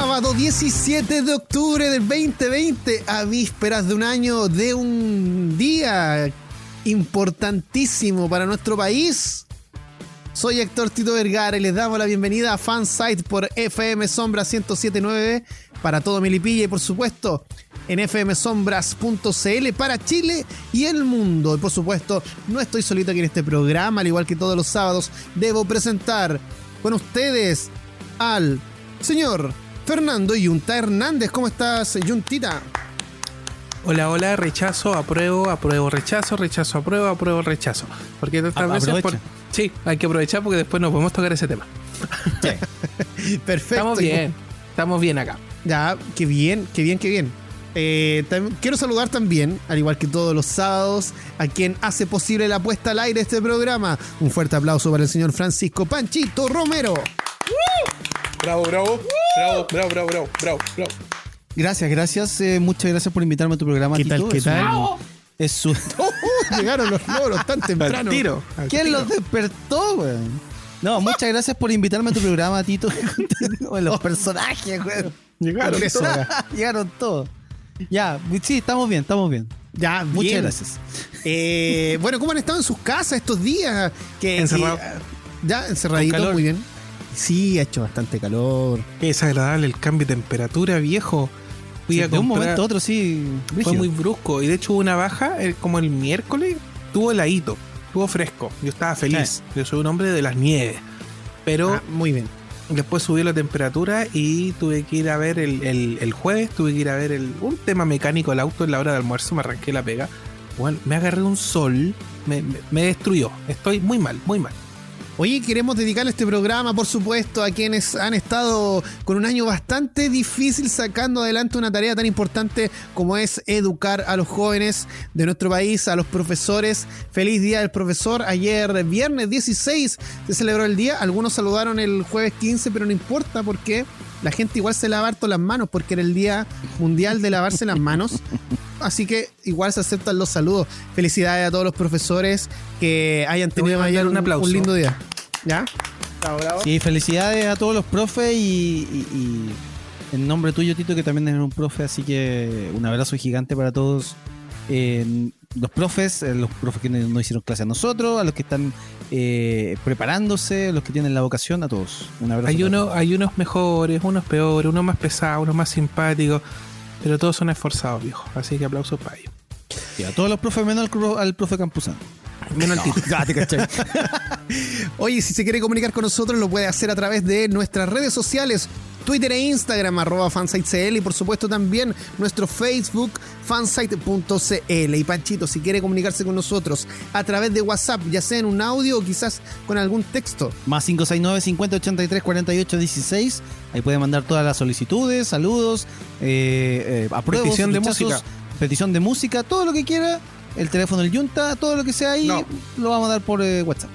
Sábado 17 de octubre del 2020, a vísperas de un año, de un día importantísimo para nuestro país. Soy Héctor Tito Vergara y les damos la bienvenida a Fansite por FM Sombra 1079 para todo Milipilla y por supuesto en fmsombras.cl para Chile y el mundo. Y por supuesto, no estoy solito aquí en este programa, al igual que todos los sábados, debo presentar con ustedes al señor Fernando Yunta Hernández. ¿Cómo estás, Yuntita? Hola, hola, rechazo, apruebo, apruebo, rechazo, rechazo, apruebo, apruebo, rechazo. Porque estas veces por... Sí, hay que aprovechar porque después nos podemos tocar ese tema. Perfecto. Estamos bien, estamos bien acá. Ya, qué bien, qué bien, qué bien. Eh, quiero saludar también, al igual que todos los sábados, a quien hace posible la puesta al aire de este programa. Un fuerte aplauso para el señor Francisco Panchito Romero. Bravo, bravo, bravo, bravo, bravo, bravo, bravo, bravo. Gracias, gracias. Eh, muchas gracias por invitarme a tu programa. ¿Qué tal? ¿Qué tal? Es su... llegaron los logros tan temprano. tiro. ¿Quién los despertó, weón? No, muchas gracias por invitarme a tu programa, Tito. los personajes, weón. Llegaron todos. Llegaron todos. Ya, sí, estamos bien, estamos bien. Ya, muchas gracias. Eh, bueno, ¿cómo han estado en sus casas estos días? Que, Encerrado. ya, encerradito, muy bien. Sí, ha hecho bastante calor. Es agradable el cambio de temperatura, viejo. Fui a de un momento a otro, sí. Fue muy brusco. Y de hecho hubo una baja, como el miércoles, tuvo heladito, tuvo fresco. Yo estaba feliz. Yo soy un hombre de las nieves. Pero ah, muy bien. Después subió la temperatura y tuve que ir a ver el, jueves, tuve que ir a ver el, un tema mecánico del auto en la hora de almuerzo, me arranqué la pega. Bueno, me agarré un sol, me destruyó. Estoy muy mal, muy mal. Oye, queremos dedicarle este programa, por supuesto, a quienes han estado con un año bastante difícil sacando adelante una tarea tan importante como es educar a los jóvenes de nuestro país, a los profesores. Feliz Día del Profesor. Ayer, viernes 16, se celebró el día. Algunos saludaron el jueves 15, pero no importa porque la gente igual se lava harto las manos porque era el Día Mundial de Lavarse las Manos. Así que igual se aceptan los saludos. Felicidades a todos los profesores que hayan tenido ayer un, un lindo día. ¿Ya? Sí, felicidades a todos los profes y, en nombre tuyo, Tito, que también eres un profe, así que un abrazo gigante para todos. los profes, eh, los profes que no hicieron clase a nosotros, a los que están eh, preparándose, los que tienen la vocación, a todos. Un abrazo. Hay, uno, hay unos mejores, unos peores, unos más pesados, unos más simpáticos, pero todos son esforzados, viejo. Así que aplausos para ellos. Y a todos los profes, menos al, profe Campuzano. Menos. Oye, si se quiere comunicar con nosotros, lo puede hacer a través de nuestras redes sociales. Twitter e Instagram, arroba fansitecl y por supuesto también nuestro Facebook, fansite.cl. Y Panchito, si quiere comunicarse con nosotros a través de WhatsApp, ya sea en un audio o quizás con algún texto. Más 569 50 83 48 16. Ahí puede mandar todas las solicitudes, saludos, eh, eh petición de música. Petición de música, todo lo que quiera. El teléfono del Junta, todo lo que sea ahí, lo vamos a dar por eh, WhatsApp.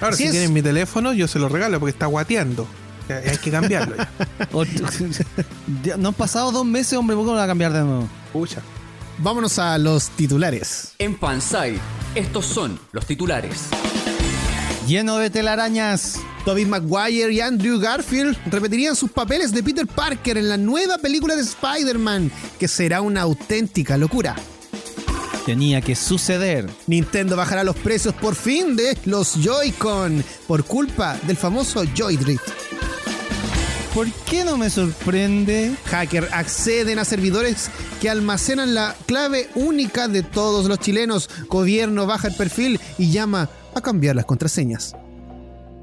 Ahora, si, tienen mi teléfono, yo se lo regalo porque está guateando. Hay que cambiarlo. no han pasado dos meses, hombre, ¿por qué no va a cambiar de nuevo? Pucha. Vámonos a los titulares. En Fanside, estos son los titulares. Lleno de telarañas. Tobey Maguire y Andrew Garfield repetirían sus papeles de Peter Parker en la nueva película de Spider-Man, que será una auténtica locura tenía que suceder. Nintendo bajará los precios por fin de los Joy-Con por culpa del famoso Joy-Drift. ¿Por qué no me sorprende? Hacker acceden a servidores que almacenan la clave única de todos los chilenos. Gobierno baja el perfil y llama a cambiar las contraseñas.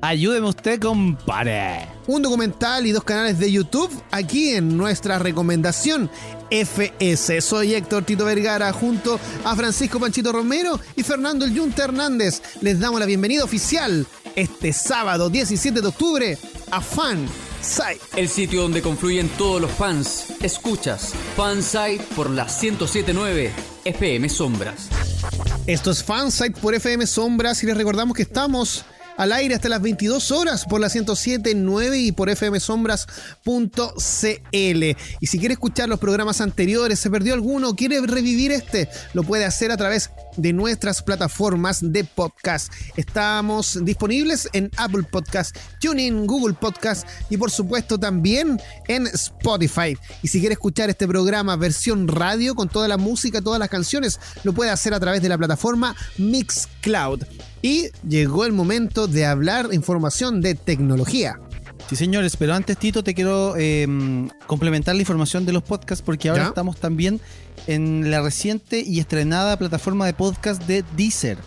Ayúdeme usted, compadre. Un documental y dos canales de YouTube aquí en nuestra recomendación FS. Soy Héctor Tito Vergara junto a Francisco Panchito Romero y Fernando El Yunta Hernández. Les damos la bienvenida oficial este sábado 17 de octubre a Fan Site. El sitio donde confluyen todos los fans. Escuchas Fansite por la 1079 FM Sombras. Esto es Fansite por FM Sombras y les recordamos que estamos al aire hasta las 22 horas por la 107.9 y por fmsombras.cl. Y si quiere escuchar los programas anteriores, se perdió alguno, quiere revivir este, lo puede hacer a través de nuestras plataformas de podcast. Estamos disponibles en Apple Podcast, TuneIn, Google Podcast y por supuesto también en Spotify. Y si quiere escuchar este programa versión radio con toda la música, todas las canciones, lo puede hacer a través de la plataforma Mixcloud. Y llegó el momento de hablar información de tecnología. Sí, señores, pero antes, Tito, te quiero eh, complementar la información de los podcasts porque ahora ¿Ya? estamos también en la reciente y estrenada plataforma de podcast de Deezer.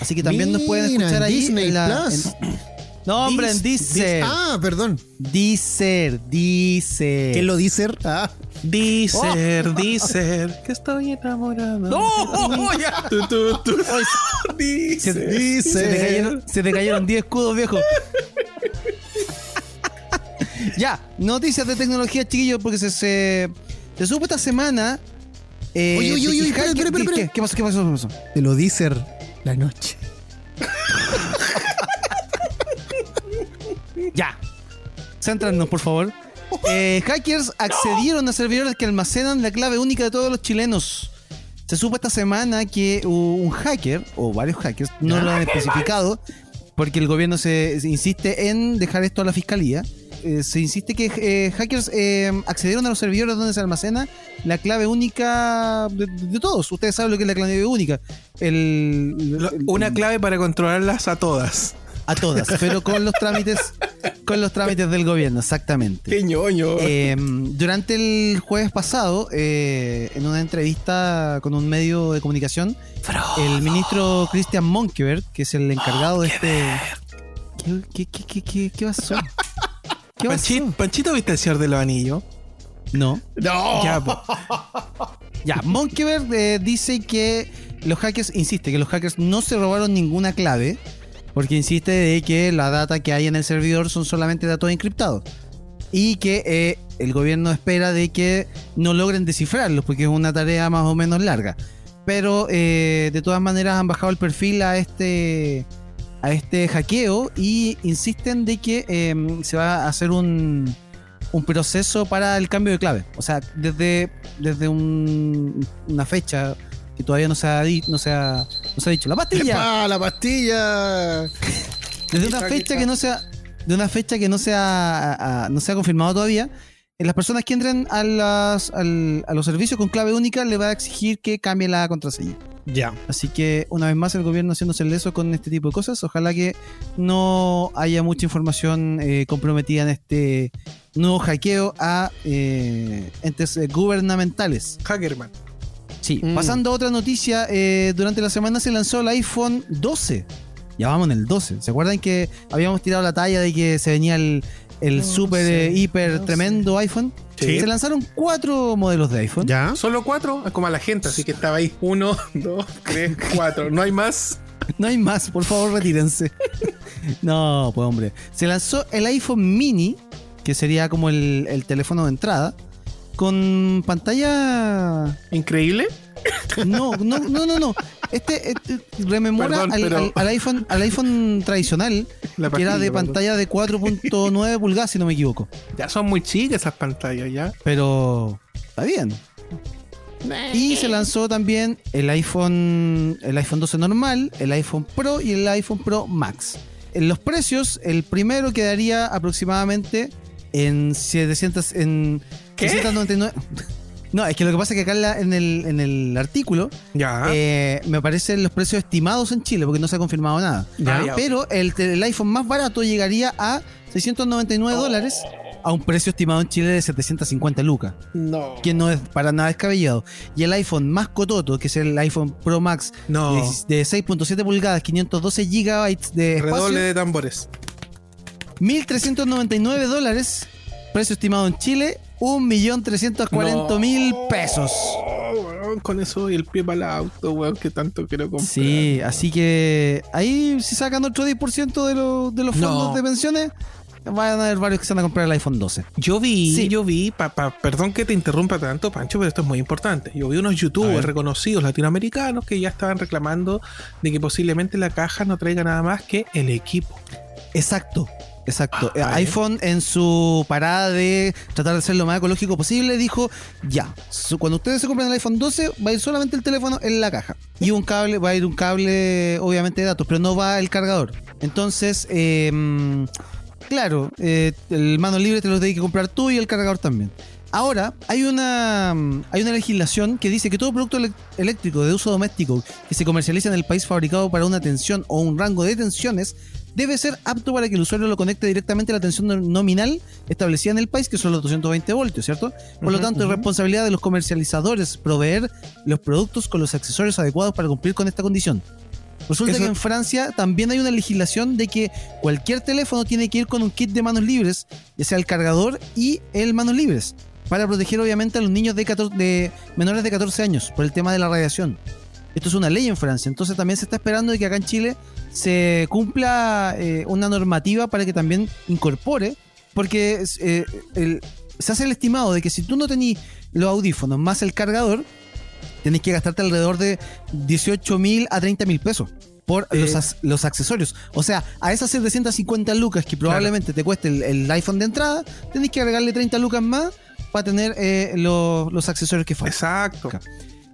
Así que también nos pueden escuchar ahí. Disney en la- Plus. en- no, hombre, en Deezer. Ah, perdón. Deezer, Deezer. ¿Qué lo dice? Ah. Dicer, dicer, que estoy enamorado. ¡No! ya. Tu, tu. Se, Dicer. se te cayeron, se te cayeron 10 escudos, viejo. ya, noticias de tecnología, chiquillos, porque se, se, se supo esta semana. eh, Oye, oye, de oye, espera, espera, espera, ¿Qué, espera. ¿Qué pasó? ¿Qué pasó? ¿Qué pasó? Te lo dice la noche. Ya. Céntranos, por favor. Eh, hackers accedieron a servidores que almacenan la clave única de todos los chilenos. Se supo esta semana que un hacker, o varios hackers, no lo han especificado, porque el gobierno se, se insiste en dejar esto a la fiscalía. Eh, se insiste que eh, hackers eh, accedieron a los servidores donde se almacena la clave única de, de todos. Ustedes saben lo que es la clave única. El, Lo- el- Una clave para controlarlas a todas. A todas, pero con los trámites, con los trámites del gobierno, exactamente. Qué ñoño. Eh, durante el jueves pasado, eh, en una entrevista con un medio de comunicación, el ministro Christian Monkeberg, que es el encargado de este. ¿Qué, qué, qué, qué, qué, pasó? ¿Qué pasó? Panchito, Panchito, ¿viste el Señor de los Anillos? No. No. Ya, eh, dice que los hackers, insiste, que los hackers no se robaron ninguna clave, porque insiste de que la data que hay en el servidor son solamente datos encriptados. Y que eh, el gobierno espera de que no logren descifrarlos, porque es una tarea más o menos larga. Pero eh, de todas maneras han bajado el perfil a este a este hackeo y insisten de que eh, se va a hacer un, un proceso para el cambio de clave. O sea, desde, desde un- una fecha que todavía no se ha, no se ha, no se ha dicho. La pastilla. ¡Epa, la pastilla! Desde una fecha que no sea, de una fecha que no sea, a- a- no se ha confirmado todavía. eh, Las personas que entren a, las, al- a los servicios con clave única le va a exigir que cambie la contraseña. Ya. Así que una vez más el gobierno haciéndose el leso con este tipo de cosas. Ojalá que no haya mucha información eh, comprometida en este nuevo hackeo a eh, entes eh, gubernamentales. Hackerman. Sí, Mm. pasando a otra noticia, eh, durante la semana se lanzó el iPhone 12. Ya vamos en el 12. ¿Se acuerdan que habíamos tirado la talla de que se venía el, el 12, super, eh, hiper, 12. tremendo iPhone? Sí. Se lanzaron cuatro modelos de iPhone. ¿Ya? Solo cuatro, como a la gente, así que estaba ahí. Uno, dos, tres, cuatro. No hay más. No hay más, por favor, retírense. no, pues hombre. Se lanzó el iPhone mini, que sería como el, el teléfono de entrada, con pantalla. Increíble. No, no, no, no, no. Este, este rememora Perdón, al, pero- al- al iPhone, al iPhone tradicional, La que era de perdón. pantalla de 4.9 pulgadas, si no me equivoco. Ya son muy chicas esas pantallas, ya. Pero está bien. Y se lanzó también el iPhone, el iPhone 12 normal, el iPhone Pro y el iPhone Pro Max. En los precios, el primero quedaría aproximadamente en 700, en ¿Qué? 699. No, es que lo que pasa es que acá en, la- en el, en el artículo Ya. eh, me aparecen los precios estimados en Chile porque no se ha confirmado nada. Ya. Ya. Pero el, el iPhone más barato llegaría a 699 dólares a un precio estimado en Chile de 750 lucas, no. que no es para nada descabellado. Y el iPhone más cototo, que es el iPhone Pro Max No. de, de 6.7 pulgadas, 512 gigabytes de espacio, Redoble de tambores. 1.399 dólares, precio estimado en Chile, 1.340.000 pesos. Oh, con eso y el pie para el auto, weón, que tanto quiero comprar. Sí, así que ahí si sacan otro 10% de, lo- de los fondos No. de pensiones, van a haber varios que se van a comprar el iPhone 12. Yo vi, Sí. yo vi, pa- pa- perdón que te interrumpa tanto, Pancho, pero esto es muy importante. Yo vi unos youtubers reconocidos latinoamericanos que ya estaban reclamando de que posiblemente la caja no traiga nada más que el equipo. Exacto. Exacto. Ah, iPhone en su parada de tratar de ser lo más ecológico posible dijo, ya, cuando ustedes se compren el iPhone 12 va a ir solamente el teléfono en la caja. Y un cable, va a ir un cable obviamente de datos, pero no va el cargador. Entonces, eh, claro, eh, el mano libre te lo tienes que comprar tú y el cargador también. Ahora, hay una, hay una legislación que dice que todo producto eléctrico de uso doméstico que se comercializa en el país fabricado para una tensión o un rango de tensiones debe ser apto para que el usuario lo conecte directamente a la tensión no- nominal establecida en el país, que son los 220 voltios, ¿cierto? Por lo tanto, es responsabilidad de los comercializadores proveer los productos con los accesorios adecuados para cumplir con esta condición. Resulta Eso- que en Francia también hay una legislación de que cualquier teléfono tiene que ir con un kit de manos libres, ya sea el cargador y el manos libres, para proteger obviamente a los niños de, 14 de menores de 14 años por el tema de la radiación. Esto es una ley en Francia, entonces también se está esperando de que acá en Chile se cumpla eh, una normativa para que también incorpore, porque eh, el- se hace el estimado de que si tú no tenés los audífonos más el cargador, tenés que gastarte alrededor de 18 mil a 30 mil pesos por Eh. los, los accesorios. O sea, a esas 750 lucas que probablemente te cueste el, el iPhone de entrada, tenés que agregarle 30 lucas más para tener eh, los, los accesorios que faltan. Exacto.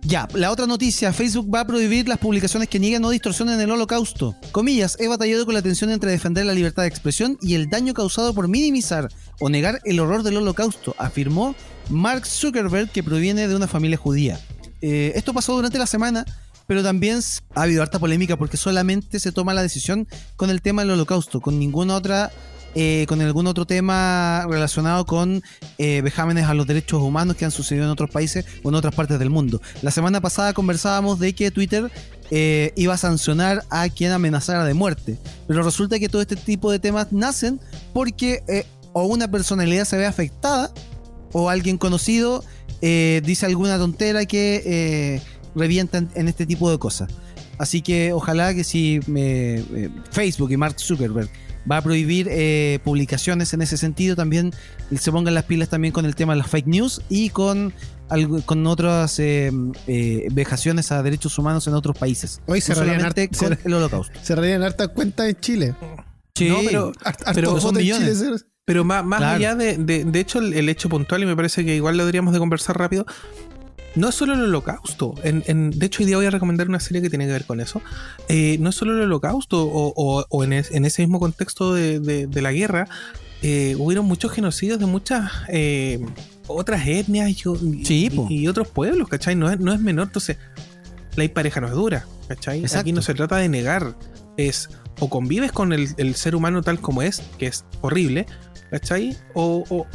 Ya, la otra noticia, Facebook va a prohibir las publicaciones que nieguen o distorsionen el holocausto. Comillas, he batallado con la tensión entre defender la libertad de expresión y el daño causado por minimizar o negar el horror del holocausto, afirmó Mark Zuckerberg, que proviene de una familia judía. Eh, esto pasó durante la semana, pero también ha habido harta polémica porque solamente se toma la decisión con el tema del holocausto, con ninguna otra... eh, con algún otro tema relacionado con eh, vejámenes a los derechos humanos que han sucedido en otros países o en otras partes del mundo. La semana pasada conversábamos de que Twitter eh, iba a sancionar a quien amenazara de muerte, pero resulta que todo este tipo de temas nacen porque o una personalidad se ve afectada o alguien conocido dice alguna tontera que revienta en, este tipo de cosas. Así que ojalá que si me- Facebook y Mark Zuckerberg va a prohibir eh, publicaciones en ese sentido, también se pongan las pilas también con el tema de las fake news y con, algo- con otras eh, eh, vejaciones a derechos humanos en otros países. Hoy se No reían solamente hart- con se- el holocausto. Se reían hartas cuentas en Chile. Sí, No, pero, más, más Claro. allá de, de, de hecho, el, el hecho puntual, y me parece que igual lo deberíamos de conversar rápido, no es solo el holocausto. En, en- de hecho, hoy día voy a recomendar una serie que tiene que ver con eso. Eh, no es solo el holocausto, o, o- o en, es- en ese mismo contexto de, de- de la guerra, eh, hubieron muchos genocidios de muchas eh, otras etnias y, Sí, otros pueblos, ¿cachai? No es, no es menor. Entonces, la pareja no es dura, ¿cachai? Exacto. Aquí no se trata de negar, es o convives con el, el ser humano tal como es, que es horrible, ¿cachai? O, o,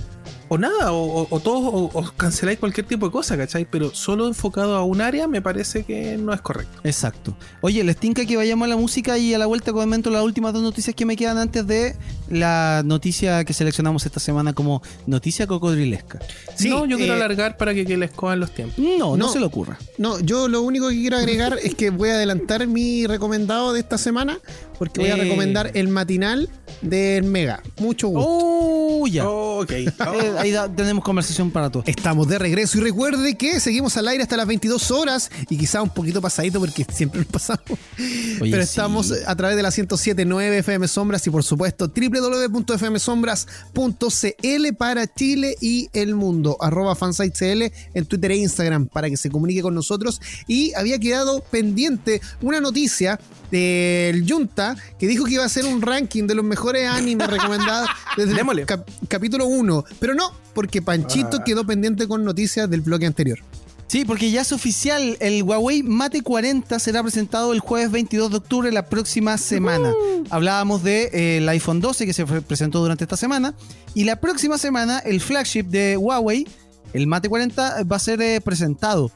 o nada, o, o, o todos o, o canceláis cualquier tipo de cosa, ¿cachai? Pero solo enfocado a un área me parece que no es correcto. Exacto. Oye, les tinca que vayamos a la música y a la vuelta comento las últimas dos noticias que me quedan antes de la noticia que seleccionamos esta semana como noticia cocodrilesca. Sí, no, yo quiero eh, alargar para que, que les cojan los tiempos. No, no, No. se le ocurra. No, yo lo único que quiero agregar es que voy a adelantar mi recomendado de esta semana porque voy a Eh. recomendar el matinal del Mega. Mucho gusto. Oh, ya. Ok. Eh, ahí da- tenemos conversación para todos. Estamos de regreso y recuerde que seguimos al aire hasta las 22 horas y quizá un poquito pasadito porque siempre nos pasamos. Oye, Pero sí. estamos a través de la 107.9 FM Sombras y por supuesto www.fmsombras.cl para Chile y el mundo. Arroba fansitecl en Twitter e Instagram para que se comunique con nosotros. Y había quedado pendiente una noticia del Junta que dijo que iba a hacer un ranking de los mejores animes recomendados desde el cap- capítulo 1. Pero no, porque Panchito Ah. quedó pendiente con noticias del bloque anterior. Sí, porque ya es oficial, el Huawei Mate 40 será presentado el jueves 22 de octubre la próxima semana. Hablábamos del de, eh, el iPhone 12 que se presentó durante esta semana y la próxima semana el flagship de Huawei, el Mate 40, va a ser eh, presentado.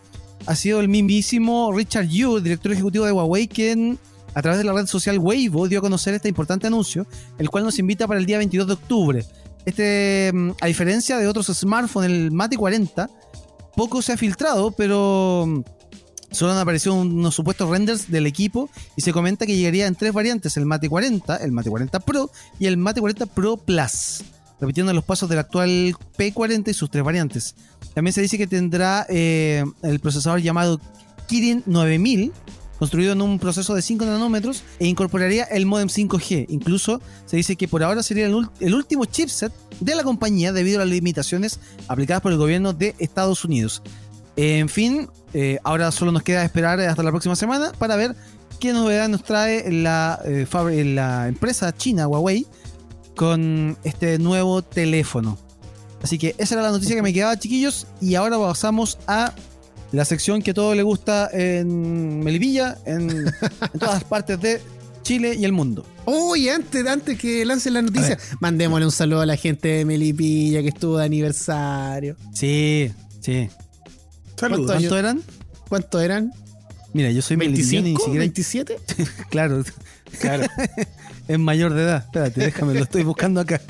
Ha sido el mismísimo Richard Yu, el director ejecutivo de Huawei, quien a través de la red social Weibo dio a conocer este importante anuncio, el cual nos invita para el día 22 de octubre. Este, mm, a diferencia de otros smartphones, el Mate 40 poco se ha filtrado, pero mm, Solo han aparecido unos supuestos renders del equipo y se comenta que llegaría en tres variantes, el Mate 40, el Mate 40 Pro y el Mate 40 Pro Plus, repitiendo los pasos del actual P40 y sus tres variantes. También se dice que tendrá eh, el procesador llamado Kirin 9000, construido en un proceso de 5 nanómetros e incorporaría el modem 5G. Incluso se dice que por ahora sería el, último chipset de la compañía debido a las limitaciones aplicadas por el gobierno de Estados Unidos. En fin, eh, ahora solo nos queda esperar hasta la próxima semana para ver qué novedad nos trae la, eh, la empresa china Huawei con este nuevo teléfono. Así que esa era la noticia que me quedaba, chiquillos. Y ahora pasamos a la sección que a todo le gusta en Melipilla, en, en todas partes de Chile y el mundo. Uy, antes, antes que lancen la noticia, mandémosle un saludo a la gente de Melipilla que estuvo de aniversario. Sí, sí. Saludos. ¿Cuánto años? ¿Cuánto eran? ¿Cuánto eran? Mira, yo soy melipillano y ni ¿25? siquiera. ¿27? Claro, Claro. es mayor de edad. Espérate, déjame, lo estoy buscando acá.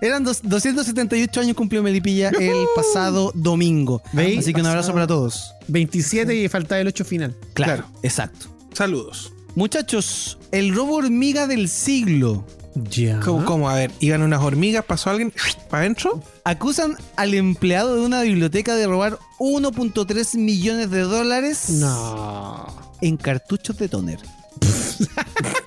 Eran dos- 278 años cumplió Melipilla el pasado domingo. ¿Veis? Así que un abrazo para todos. 27 y faltaba el 8 final. Claro, exacto. Saludos. Muchachos, el robo hormiga del siglo. Ya. ¿Cómo, cómo? A ver, iban unas hormigas, pasó alguien para adentro. Acusan al empleado de una biblioteca de robar 1.3 millones de dólares No. en cartuchos de toner.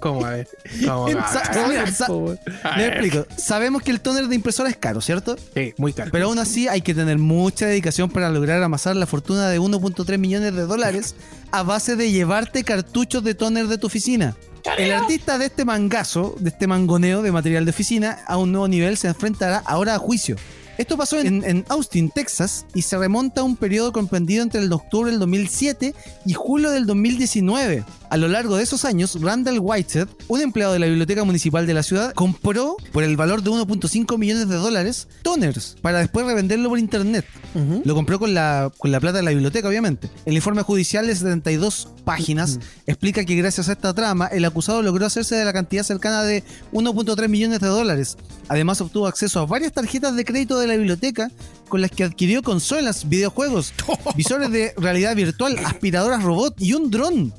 ¿Cómo? A ver. ¿Cómo? A me explico. Sabemos que el toner de impresora es caro, ¿cierto? Sí, muy caro. Pero aún así hay que tener mucha dedicación para lograr amasar la fortuna de 1.3 millones de dólares a base de llevarte cartuchos de toner de tu oficina. El artista de este mangazo, de este mangoneo de material de oficina, a un nuevo nivel se enfrentará ahora a juicio. Esto pasó en, en Austin, Texas, y se remonta a un periodo comprendido entre el octubre del 2007 y julio del 2019. A lo largo de esos años, Randall Whitehead, un empleado de la biblioteca municipal de la ciudad, compró por el valor de 1.5 millones de dólares toners para después revenderlo por internet. Lo compró con la, con la plata de la biblioteca, obviamente. El informe judicial de 72 páginas explica que gracias a esta trama, el acusado logró hacerse de la cantidad cercana de 1.3 millones de dólares. Además, obtuvo acceso a varias tarjetas de crédito de la biblioteca con las que adquirió consolas, videojuegos, visores de realidad virtual, aspiradoras robot y un dron.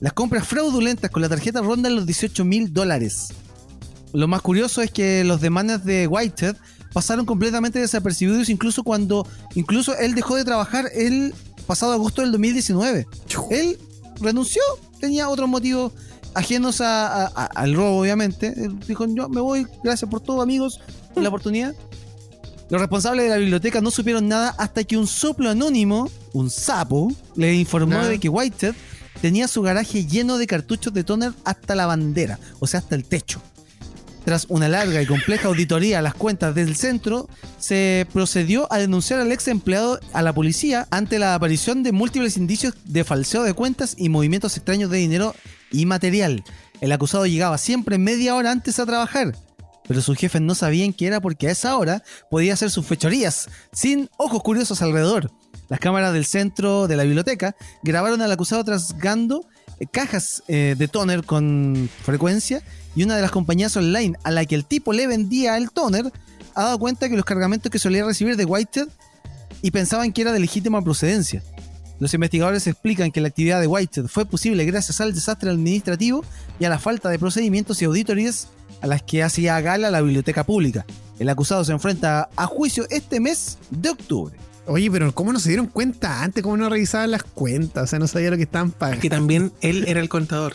Las compras fraudulentas con la tarjeta rondan los 18 mil dólares. Lo más curioso es que los demandas de Whitehead pasaron completamente desapercibidos incluso cuando incluso él dejó de trabajar el pasado agosto del 2019. Él renunció, tenía otros motivos ajenos a- a- a- al robo, obviamente. Él dijo, yo me voy, gracias por todo, amigos, por la oportunidad. Los responsables de la biblioteca no supieron nada hasta que un soplo anónimo, un sapo, le informó Nah. de que Whitehead tenía su garaje lleno de cartuchos de toner hasta la bandera, o sea, hasta el techo. Tras una larga y compleja auditoría a las cuentas del centro, se procedió a denunciar al ex empleado a la policía ante la aparición de múltiples indicios de falseo de cuentas y movimientos extraños de dinero y material. El acusado llegaba siempre media hora antes a trabajar, pero sus jefes no sabían que era porque a esa hora podía hacer sus fechorías, sin ojos curiosos alrededor. Las cámaras del centro de la biblioteca grabaron al acusado trasgando eh, cajas eh, de toner con frecuencia y una de las compañías online a la que el tipo le vendía el toner ha dado cuenta que los cargamentos que solía recibir de Whitehead y pensaban que era de legítima procedencia. Los investigadores explican que la actividad de Whitehead fue posible gracias al desastre administrativo y a la falta de procedimientos y auditorías a las que hacía gala la biblioteca pública. El acusado se enfrenta a juicio este mes de octubre. Oye, pero ¿cómo no se dieron cuenta antes? ¿Cómo no revisaban las cuentas? O sea, no sabía lo que estaban pagando. Que también él era el contador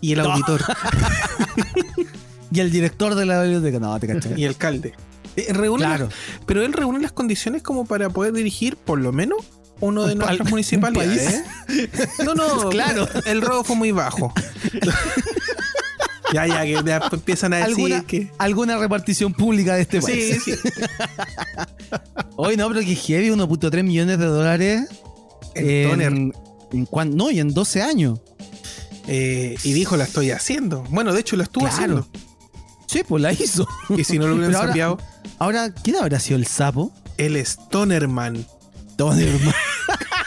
y el auditor Y el director de la biblioteca, no, te cachai. y el alcalde. Eh, reúne Claro. las- pero él reúne las condiciones como para poder dirigir por lo menos uno de nuestras un municipalidades. ¿eh? No, no, Claro. El robo fue muy bajo. ya, ya, que ya empiezan a decir ¿Alguna, que. alguna repartición pública de este país. Sí, sí. Hoy no, pero que heavy, 1.3 millones de dólares. En en cuan- no, y en 12 años. Eh, y dijo, la estoy haciendo. Bueno, de hecho, la estuvo Claro. haciendo. Sí, pues la hizo. Y si no lo hubieran Pero ahora- ¿quién habrá sido el sapo? él es Tonerman.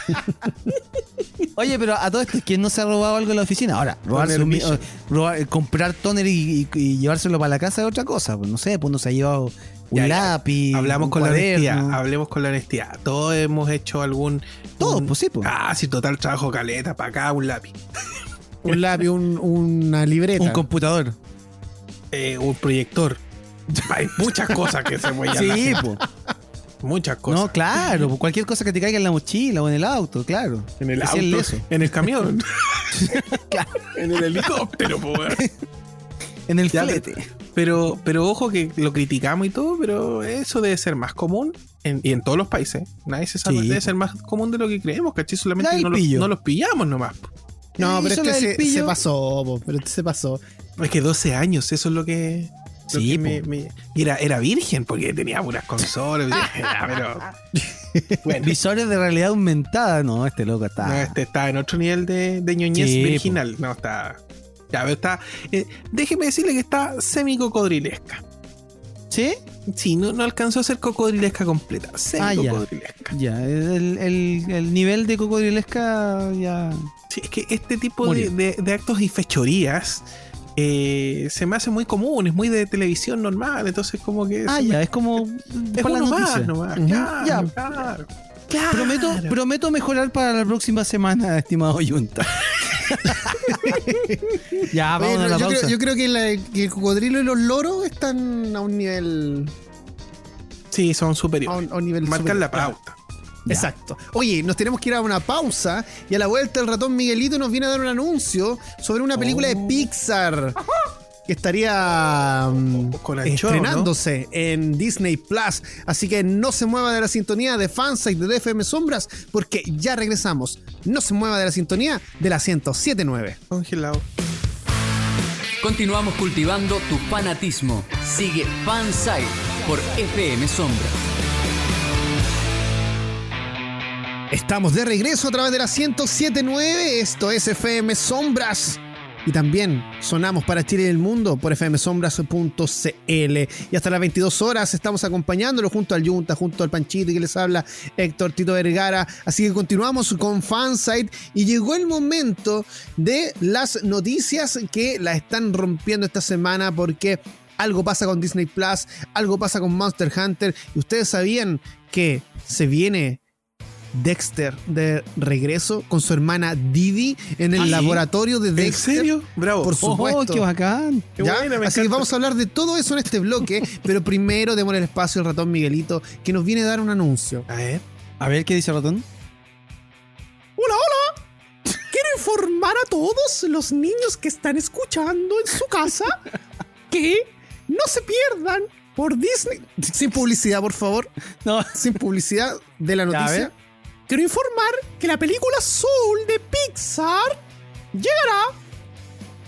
Oye, pero a todo esto, ¿quién no se ha robado algo en la oficina? Ahora, robarse un robar- comprar toner y, y- y llevárselo para la casa es otra cosa. Pues no sé, pues uno se ha llevado un Ya, ya. lápiz. Hablamos un con la honestidad, hablemos con la honestidad. Todos hemos hecho algún. Todo, un- pues sí, pues. Ah, sí, total trabajo caleta, para acá un lápiz. Un lápiz, un- una libreta. Un computador. Eh, un proyector. Hay muchas cosas que se pueden Sí, pues. Muchas cosas. No, claro, cualquier cosa que te caiga en la mochila o en el auto, claro. En el Es auto, el en el camión. En el helicóptero, po, weón. En el flete. Pero, pero ojo que lo criticamos y todo, pero eso debe ser más común en, y en todos los países. Nadie se sabe, Sí, debe ser más común de lo que creemos, ¿cachai? Solamente no, los- no los pillamos nomás. No, pero este la del se, pasó, po, pero este se pasó. Es que 12 años, eso es lo que. Sí, me- me- era, era virgen porque tenía puras consolas. ya, pero. Bueno, Visores de realidad aumentada. No, este loco está. no, este está en otro nivel de, de ñoñez Sí, po. virginal. No, está. Ya, pero está. eh, déjeme decirle que está semi-cocodrilesca. ¿Sí? Sí, no, no alcanzó a ser cocodrilesca completa. Ah, ya. Semi-cocodrilesca. Ya, el, el- el nivel de cocodrilesca ya. Sí, es que este tipo de, de- de actos y fechorías eh, se me hace muy común, es muy de televisión normal, entonces como que... Ah, me- es como. Es para las uno más noticias. nomás, claro, Ya. claro. Claro. Prometo, prometo mejorar para la próxima semana, estimado Yunta. ya, Oye, vamos a la yo, pausa. creo, yo creo que, la- que el cocodrilo y los loros están a un nivel. Sí, son A superiores. un, a un nivel Marcan la pauta. Ya. Exacto. Oye, nos tenemos que ir a una pausa y a la vuelta el ratón Miguelito nos viene a dar un anuncio sobre una película de Oh. Pixar que estaría Con anchoa, estrenándose en Disney Plus. Así que no se mueva de la sintonía de Fansite de DFM Sombras porque ya regresamos. No se mueva de la sintonía de la 1079. Congelado. Continuamos cultivando tu fanatismo. Sigue Fansite por FM Sombra. Estamos de regreso a través de la 1079. Esto es FM Sombras. Y también sonamos para Chile y el mundo por fmsombras.cl. Y hasta las 22 horas estamos acompañándolo junto al Junta, junto al Panchito que les habla Héctor Tito Vergara. Así que continuamos con Fansite. Y llegó el momento de las noticias que la están rompiendo esta semana porque algo pasa con Disney Plus, algo pasa con Monster Hunter. Y ustedes sabían que se viene Dexter de regreso con su hermana Didi en el ¿Ah, laboratorio de ¿En Dexter. serio? Bravo. Por Oh, supuesto. qué bacán. Qué ¿Ya? buena, me Así que vamos a hablar de todo eso en este bloque, pero primero démosle el espacio al ratón Miguelito que nos viene a dar un anuncio. A ver. A ver, ¿qué dice el ratón? Hola, hola. Quiero informar a todos los niños que están escuchando en su casa que no se pierdan por Disney. Sin publicidad, por favor. No. Sin publicidad de la noticia. Quiero informar que la película Soul de Pixar llegará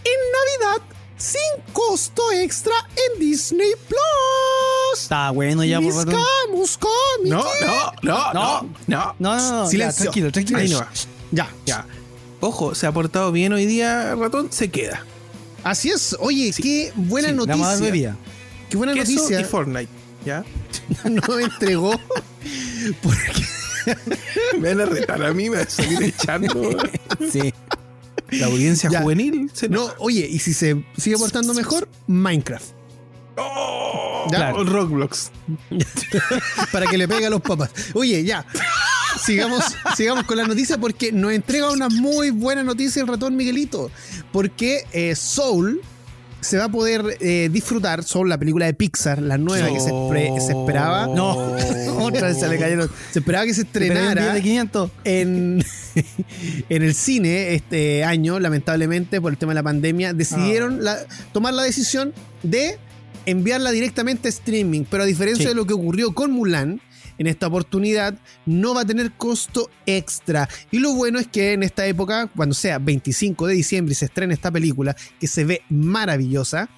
en Navidad sin costo extra en Disney Plus. Está bueno ya, por cómics. No, no, no, no, no. No, no, Silencio. tranquilo, tranquilo. Ahí no va. Ya. Ya. Ojo, se ha portado bien hoy día, ratón, se queda. Así es. Oye, qué buena Sí, noticia. Qué buena Queso y noticia. Fortnite. ¿Ya? no me entregó. Porque Me van a retar a mí, me van a salir echando. Sí. La audiencia Ya. juvenil se no, oye, y si se sigue portando mejor, Minecraft. ¡Oh! Ya. O Roblox. para que le pegue a los papás. Oye, ya. Sigamos, sigamos con la noticia porque nos entrega una muy buena noticia el ratón Miguelito. Porque eh, Soul se va a poder eh, disfrutar, Soul, la película de Pixar, la nueva que se, esperaba. No. Otra vez se le cayeron. Se esperaba que se estrenara de 500. en, en el cine este año, lamentablemente, por el tema de la pandemia, decidieron la- tomar la decisión de enviarla directamente a streaming. Pero a diferencia Sí. de lo que ocurrió con Mulan, en esta oportunidad no va a tener costo extra. Y lo bueno es que en esta época, cuando sea 25 de diciembre y se estrene esta película, que se ve maravillosa,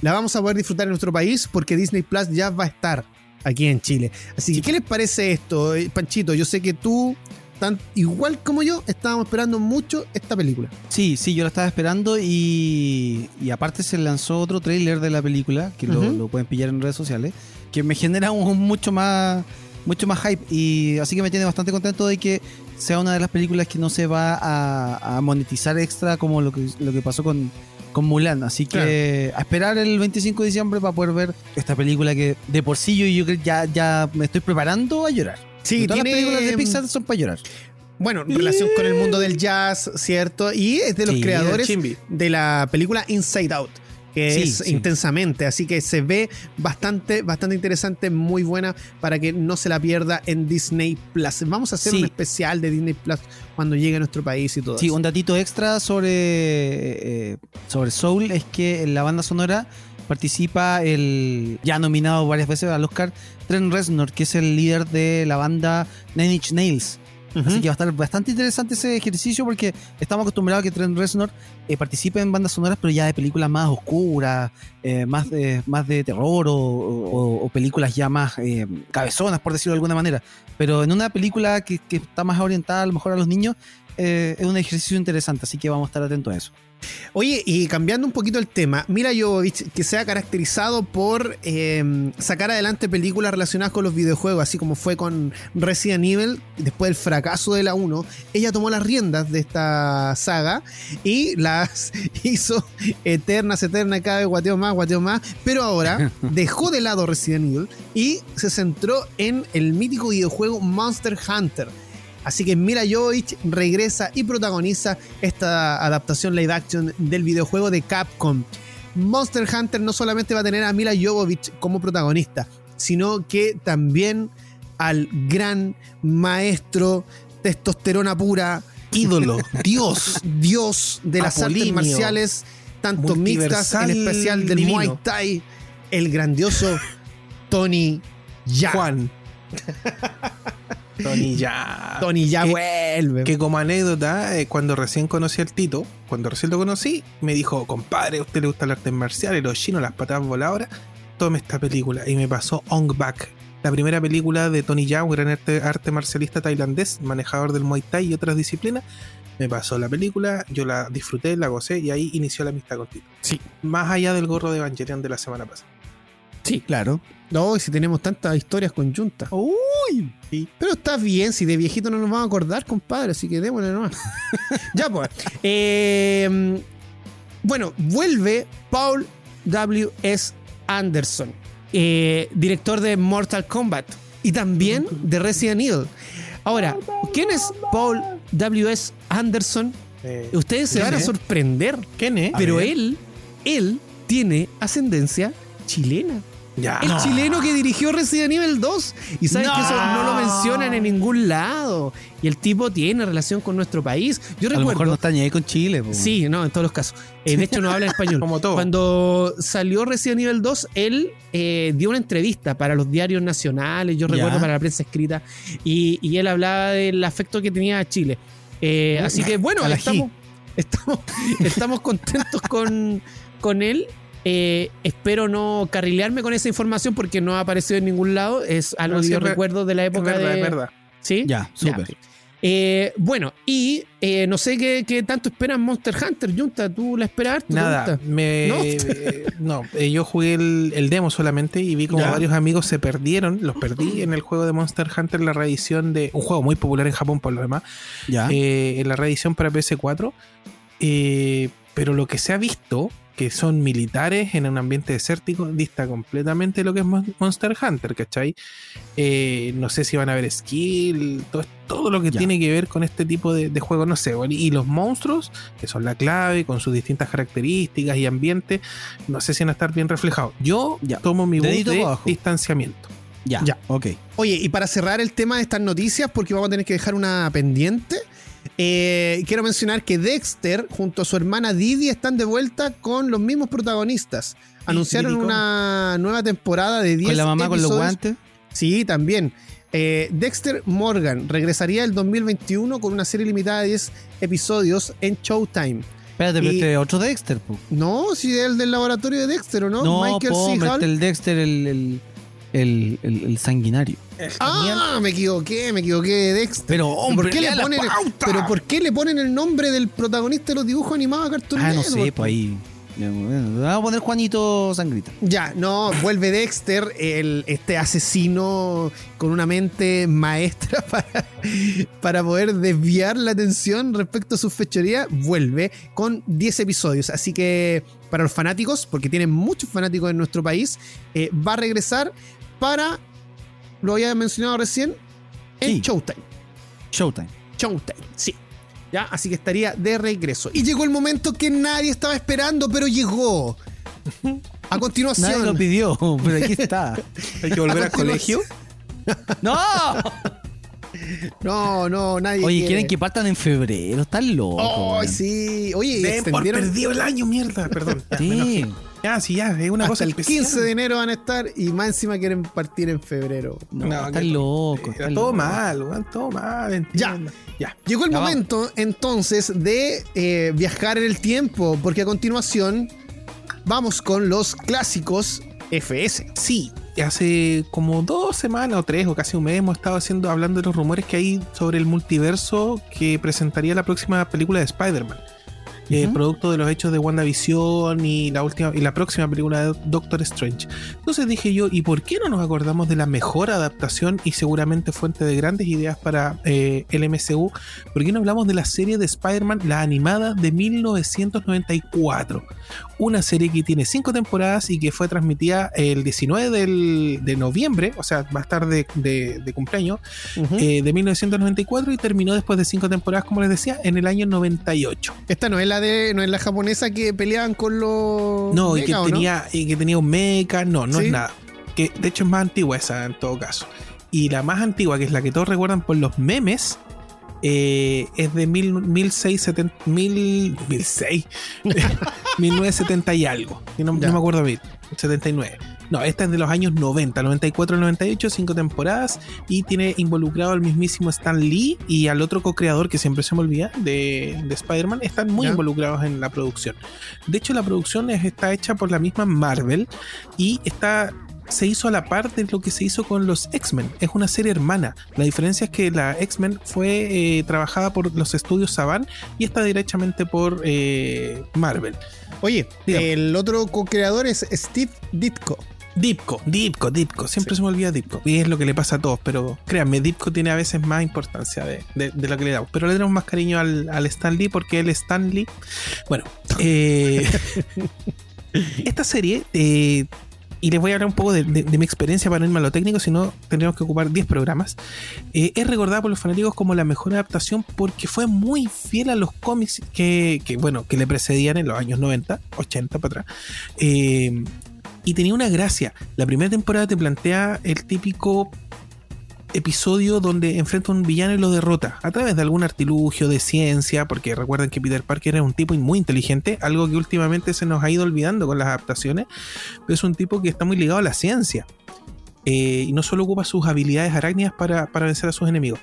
la vamos a poder disfrutar en nuestro país porque Disney Plus ya va a estar aquí en Chile. Así que, ¿qué les parece esto, eh, Panchito? Yo sé que tú, tan, igual como yo, estábamos esperando mucho esta película. Sí, sí, yo la estaba esperando y, y aparte se lanzó otro tráiler de la película, que lo pueden pillar en redes sociales, que me genera un, mucho más mucho más hype y así que me tiene bastante contento de que sea una de las películas que no se va a, a monetizar extra como lo que, lo que pasó con, con Mulan. Así que a esperar el 25 de diciembre para poder ver esta película que de por sí yo, yo ya, ya me estoy preparando a llorar. Sí, Todas tiene- las películas de Pixar son para llorar. Bueno, en relación con el mundo del jazz, ¿cierto? Y es de los Sí, creadores de la película Inside Out, que Sí, es sí. intensamente, así que se ve bastante, bastante interesante, muy buena para que no se la pierda en Disney Plus. Vamos a hacer Sí. un especial de Disney Plus cuando llegue a nuestro país y todo Sí, eso. un datito extra sobre, eh, sobre Soul es que en la banda sonora participa el ya nominado varias veces al Oscar Trent Reznor, que es el líder de la banda Nine Inch Nails. Así que va a estar bastante interesante ese ejercicio porque estamos acostumbrados a que Trent Reznor eh, participe en bandas sonoras, pero ya de películas más oscuras, eh, más, de, más de terror o, o- o películas ya más eh, cabezonas, por decirlo de alguna manera. Pero en una película que, que está más orientada a lo mejor a los niños, eh, es un ejercicio interesante, así que vamos a estar atentos a eso. Oye, y cambiando un poquito el tema, Mira Jovovich, que se ha caracterizado por eh, sacar adelante películas relacionadas con los videojuegos, así como fue con Resident Evil, después del fracaso de la 1, ella tomó las riendas de esta saga y las hizo eternas, eternas, cada vez guateo más, guateo más, pero ahora dejó de lado Resident Evil y se centró en el mítico videojuego Monster Hunter. Así que Mila Jovovich regresa y protagoniza esta adaptación live action del videojuego de Capcom. Monster Hunter no solamente va a tener a Mila Jovovich como protagonista, sino que también al gran maestro testosterona pura, Ídolo, Dios. dios de las artes Apolinio, marciales, tanto mixtas, en especial del divino. Muay Thai, el grandioso Tony Ya. Juan. Tony ya. Tony Ya Que- vuelve. Que como anécdota, eh, cuando recién conocí al Tito, cuando recién lo conocí, me dijo, compadre, ¿a usted le gusta el arte marcial, los chinos, las patadas voladoras? Tome esta película. Y me pasó Ong Bak, la primera película de Tony un gran arte, arte marcialista tailandés, manejador del Muay Thai y otras disciplinas. Me pasó la película, yo la disfruté, la gocé y ahí inició la amistad con Tito. Sí. Más allá del gorro de Evangelion de la semana pasada. Sí. Claro. No, y si tenemos tantas historias conjuntas. Uy, Pero está bien, si de viejito no nos vamos a acordar, compadre, así que démosle nomás. ya pues. Eh, bueno, vuelve Paul W.S. Anderson, eh, director de Mortal Kombat y también de Resident Evil. Ahora, ¿quién es Paul W.S. Anderson? Eh, Ustedes se ¿quién van a sorprender, ¿Quién es? pero él, él tiene ascendencia chilena. Ya. El chileno que dirigió Resident Evil 2. Y sabes No. que eso no lo mencionan en ningún lado. Y el tipo tiene relación con nuestro país. Yo a lo mejor recuerdo. no está ni ahí con Chile. po. Sí, no, en todos los casos. Eh, de hecho, no habla español. Como todo. Cuando salió Resident Evil 2, él eh, dio una entrevista para los diarios nacionales, yo Ya. recuerdo para la prensa escrita, y, y él hablaba del afecto que tenía a Chile. Eh, así que bueno, estamos, estamos, estamos contentos con, con él. Eh, espero no carrilearme con esa información porque no ha aparecido en ningún lado. Es algo No, que yo es recuerdo de la Es época verdad, de. es verdad. ¿Sí? Ya, súper. Eh, bueno, y eh, no sé qué, qué tanto esperan Monster Hunter, Junta. ¿Tú la esperas Nada, me, ¿No? eh, no, eh, yo jugué el, el demo solamente y vi como Ya. varios amigos se perdieron, los perdí en el juego de Monster Hunter, la reedición de un juego muy popular en Japón por lo demás, Ya. eh, en la reedición para PS4, eh, pero lo que se ha visto, que son militares en un ambiente desértico, dista completamente de lo que es Mon- Monster Hunter, ¿cachai? Eh, no sé si van a ver skill, todo, todo lo que Ya. tiene que ver con este tipo de, de juegos, no sé, bueno, y los monstruos, que son la clave, con sus distintas características y ambiente, no sé si van a estar bien reflejados. Yo Ya. tomo mi voz de abajo. distanciamiento. ya. ya. Ok. Oye, y para cerrar el tema de estas noticias, porque vamos a tener que dejar una pendiente, eh, quiero mencionar que Dexter junto a su hermana Didi están de vuelta con los mismos protagonistas. Anunciaron una nueva temporada de 10 Con la mamá con los episodios. guantes. Sí, también. Eh, Dexter Morgan regresaría el 2021 con una serie limitada de 10 episodios en Showtime. Espérate, pero este es otro Dexter, po. No, si es el del laboratorio de Dexter, ¿o no? No, Michael po, este el Dexter, el, el, el, el- el sanguinario. Ah, me equivoqué, me equivoqué de Dexter. Pero, hombre, ¿Por qué le ponen pero ¿por qué le ponen el nombre del protagonista de los dibujos animados a Cartoon Ah, no sé, pues ahí. Le vamos a poner Juanito Sangrita. Ya, no, vuelve Dexter, el, este asesino con una mente maestra para, para poder desviar la atención respecto a su fechoría, vuelve con 10 episodios. Así que para los fanáticos, porque tienen muchos fanáticos en nuestro país, eh, va a regresar para, lo había mencionado recién, en Sí. Showtime. Showtime. Showtime, sí. Ya, así que estaría de regreso. Y llegó el momento que nadie estaba esperando, pero llegó. A continuación. Nadie lo pidió, pero aquí está. Hay que volver A al colegio. ¡No! No, no, nadie. Oye, quiere. quieren que partan en febrero. Están locos. Ay, weón. sí. Oye, Den por perdido el año, mierda. Perdón. Ya, Sí. Enojé. Ya, ya, es una hasta cosa el especial. 15 de enero van a estar y más encima quieren partir en febrero. No, No, están que- locos. Era están todo mal, weón, todo mal. entiendan. Ya. Llegó el Ya momento entonces de eh, viajar en el tiempo, porque a continuación vamos con los clásicos FS. Sí, hace como dos semanas o tres o casi un mes hemos estado haciendo, hablando de los rumores que hay sobre el multiverso que presentaría la próxima película de Spider-Man. Eh, producto de los hechos de WandaVision y la última y la próxima película de Doctor Strange. Entonces dije yo, ¿y por qué no nos acordamos de la mejor adaptación y seguramente fuente de grandes ideas para eh, el MCU? ¿Por qué no hablamos de la serie de Spider-Man, la animada de 1994? Una serie que tiene cinco temporadas y que fue transmitida el 19 del- de noviembre, o sea, a estar de, de- cumpleaños, eh, de 1994 y terminó después de cinco temporadas, como les decía, en el año 98. Esta no es la de, no es la japonesa que peleaban con los. No, y que, tenía, y que tenía un mecha, no, no ¿Sí? es nada. Que de hecho es más antigua esa en todo caso. Y la más antigua, que es la que todos recuerdan por los memes, eh, es de mil, 1670, mil, 1006, 1970 y algo. Y no, me acuerdo bien, 79. No, esta es de los años 90, 94 al 98, cinco temporadas y tiene involucrado al mismísimo Stan Lee y al otro co-creador que siempre se me olvida de, de Spider-Man. Están muy Ya. involucrados en la producción. De hecho, la producción es- está hecha por la misma Marvel y está se hizo a la par de lo que se hizo con los X-Men. Es una serie hermana. La diferencia es que la X-Men fue eh, trabajada por los estudios Saban y está directamente por eh, Marvel. Oye, Dígame. el otro co-creador es Steve Ditko. Dipco, Dipco, Dipco. Siempre se me olvida Dipco. Y es lo que le pasa a todos. Pero créanme, Dipco tiene a veces más importancia de, de- de lo que le damos. Pero le tenemos más cariño al, al Stan Lee porque él es Stan Lee. Bueno, eh, esta serie, eh, y les voy a hablar un poco de, mi experiencia para no irme a lo técnico, si no tendríamos que ocupar 10 programas. Eh, es recordada por los fanáticos como la mejor adaptación porque fue muy fiel a los cómics que, que, bueno, que le precedían en los años 90, 80 para atrás. Eh, y tenía una gracia. La primera temporada te plantea el típico episodio donde enfrenta a un villano y lo derrota a través de algún artilugio de ciencia, porque recuerden que Peter Parker era un tipo muy inteligente, algo que últimamente se nos ha ido olvidando con las adaptaciones, pero es un tipo que está muy ligado a la ciencia. Eh, y no solo ocupa sus habilidades arácnidas para, vencer a sus enemigos.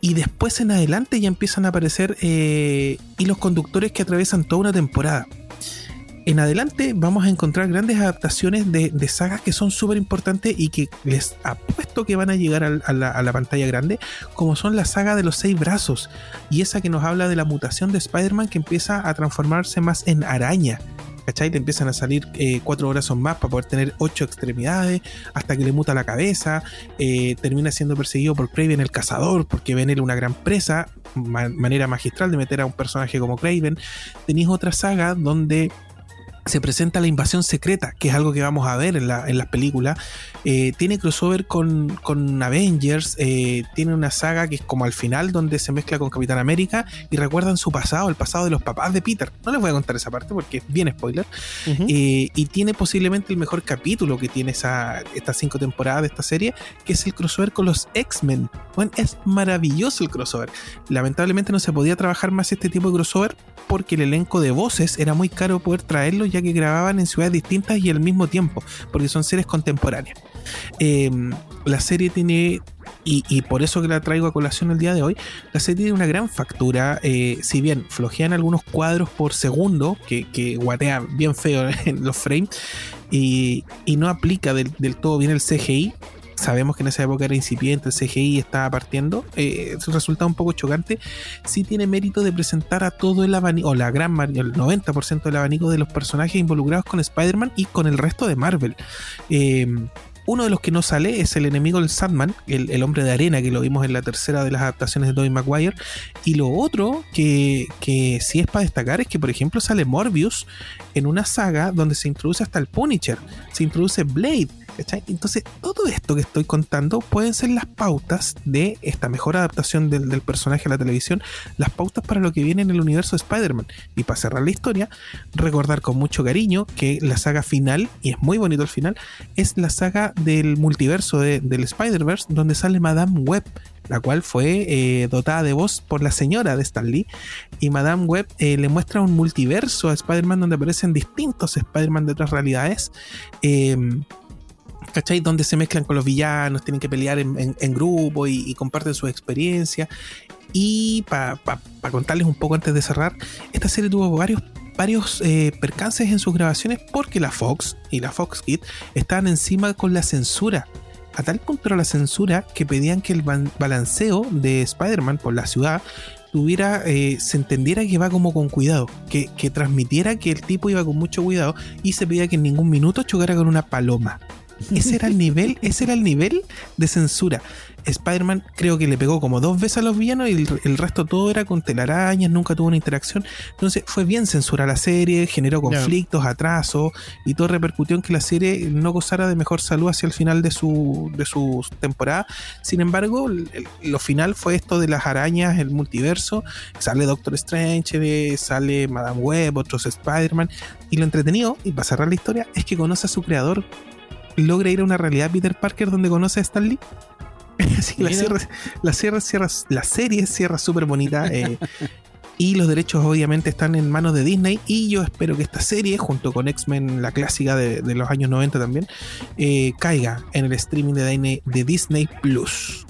Y después en adelante ya empiezan a aparecer eh, hilos conductores que atraviesan toda una temporada en adelante vamos a encontrar grandes adaptaciones de, sagas que son súper importantes y que les apuesto que van a llegar a, la, pantalla grande, como son la saga de los seis brazos y esa que nos habla de la mutación de Spider-Man que empieza a transformarse más en araña. ¿Cachai? Le empiezan a salir eh, cuatro brazos más para poder tener ocho extremidades, hasta que le muta la cabeza. eh, termina siendo perseguido por Kraven el cazador, porque ven él una gran presa. ma- manera magistral de meter a un personaje como Kraven. Tenéis otra saga donde se presenta la invasión secreta, que es algo que vamos a ver en, la, en las películas. Eh, tiene crossover con, con Avengers, eh, tiene una saga que es como al final, donde se mezcla con Capitán América y recuerdan su pasado, el pasado de los papás de Peter. No les voy a contar esa parte porque es bien spoiler. Eh, y tiene posiblemente el mejor capítulo que tiene esa, estas cinco temporadas de esta serie, que es el crossover con los X-Men. Bueno, es maravilloso el crossover. Lamentablemente no se podía trabajar más este tipo de crossover porque el elenco de voces era muy caro poder traerlo ya que grababan en ciudades distintas y al mismo tiempo, porque son series contemporáneas. Eh, la serie tiene, y, por eso que la traigo a colación el día de hoy, la serie tiene una gran factura, eh, si bien flojean algunos cuadros por segundo, que, que guatea bien feo en los frames, y, y no aplica del, del todo bien el CGI, sabemos que en esa época era incipiente, el CGI estaba partiendo, eh, resulta un poco chocante. Sí tiene mérito de presentar a todo el abanico, o la gran el 90% del abanico de los personajes involucrados con Spider-Man y con el resto de Marvel. Eh, uno de los que no sale es el enemigo del Sandman, el, el, hombre de arena que lo vimos en la tercera de las adaptaciones de Tobey Maguire. Y lo otro que, que sí es para destacar es que, por ejemplo, sale Morbius en una saga donde se introduce hasta el Punisher, se introduce Blade. Entonces, todo esto que estoy contando pueden ser las pautas de esta mejor adaptación del, del, personaje a la televisión, las pautas para lo que viene en el universo de Spider-Man. Y para cerrar la historia, recordar con mucho cariño que la saga final, y es muy bonito el final, es la saga del multiverso de, del Spider-Verse, donde sale Madame Web, la cual fue eh, dotada de voz por la señora de Stan Lee. Y Madame Web eh, le muestra un multiverso a Spider-Man donde aparecen distintos Spider-Man de otras realidades. Eh, ¿Cachai? Donde se mezclan con los villanos, tienen que pelear en, en, grupo y, comparten su experiencia. Y para pa, pa contarles un poco antes de cerrar, esta serie tuvo varios varios eh, percances en sus grabaciones porque la Fox y la Fox Kid estaban encima con la censura. A tal punto era la censura que pedían que el balanceo de Spider-Man por la ciudad tuviera, eh, se entendiera que va como con cuidado, que, que transmitiera que el tipo iba con mucho cuidado y se pedía que en ningún minuto chocara con una paloma. Ese era el nivel, ese era el nivel de censura. Spider-Man creo que le pegó como dos veces a los villanos y el, el, resto todo era con telarañas, nunca tuvo una interacción. Entonces fue bien censura la serie, generó conflictos, yeah. atrasos y todo repercutió en que la serie no gozara de mejor salud hacia el final de su, de su temporada. Sin embargo, el, lo final fue esto de las arañas, el multiverso. Sale Doctor Strange, sale Madame Web, otros Spider-Man. Y lo entretenido, y para cerrar la historia, es que conoce a su creador logra ir a una realidad Peter Parker donde conoce a Stan Lee. Así que la, cierra, la, cierra, cierra, la serie cierra súper bonita. Eh, y los derechos obviamente están en manos de Disney. Y yo espero que esta serie, junto con X-Men, la clásica de, de, los años 90 también, eh, caiga en el streaming de Disney, de Disney Plus.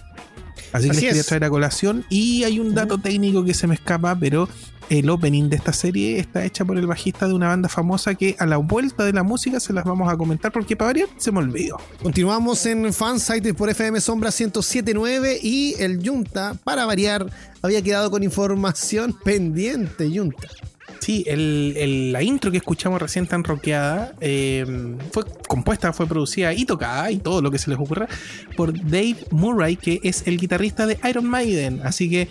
Así, Así que les quería traer a colación. Y hay un dato técnico que se me escapa, pero el opening de esta serie está hecha por el bajista de una banda famosa que a la vuelta de la música se las vamos a comentar porque para variar se me olvidó. Continuamos en Fansite por FM Sombra 1079 y el Junta, para variar, había quedado con información pendiente, Junta. Sí, el, el, la intro que escuchamos recién tan rockeada eh, fue compuesta, fue producida y tocada y todo lo que se les ocurra por Dave Murray, que es el guitarrista de Iron Maiden. Así que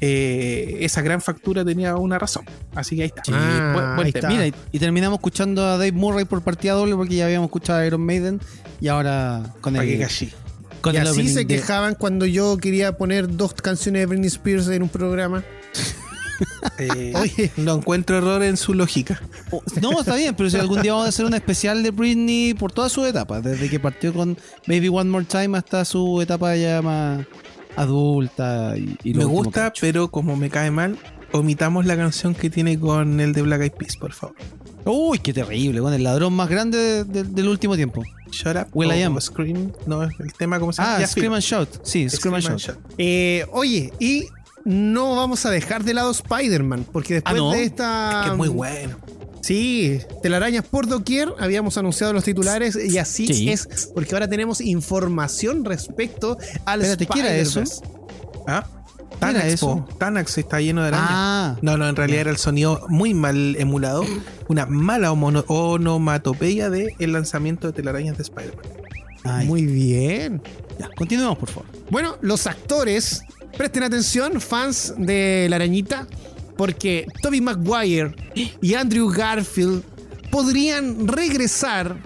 eh, esa gran factura tenía una razón. Así que ahí está. Ah, buen, buen ahí está. Mira, y, y, terminamos escuchando a Dave Murray por partida doble porque ya habíamos escuchado a Iron Maiden y ahora con el. Con y el así se quejaban de... cuando yo quería poner dos canciones de Britney Spears en un programa. Eh, Oye, no encuentro error en su lógica. No, está bien, pero si algún día vamos a hacer un especial de Britney por todas sus etapas, desde que partió con Baby One More Time hasta su etapa ya más adulta. Y, y me gusta, pero como me cae mal, omitamos la canción que tiene con el de Black Eyed Peas, por favor. Uy, qué terrible, con el ladrón más grande de, de, del último tiempo. Shut up. Will I am. Scream. No, el tema, ¿cómo se llama? Ah, Scream and Shout. Sí, Scream, and Shout. shout. Eh, oye, y no vamos a dejar de lado Spider-Man, porque después ah, ¿no? de esta. Es que es muy bueno. Sí, telarañas por doquier, habíamos anunciado los titulares y así sí. es, porque ahora tenemos información respecto al Espérate, ¿qué era eso? ¿Ah? Tanax, eso? Tanax está lleno de arañas. Ah, no, no, en realidad era el sonido muy mal emulado, una mala onomatopeya del de lanzamiento de telarañas de Spider-Man. Muy bien. Ya, continuemos, por favor. Bueno, los actores Presten atención, fans de la arañita, porque Toby Maguire y Andrew Garfield podrían regresar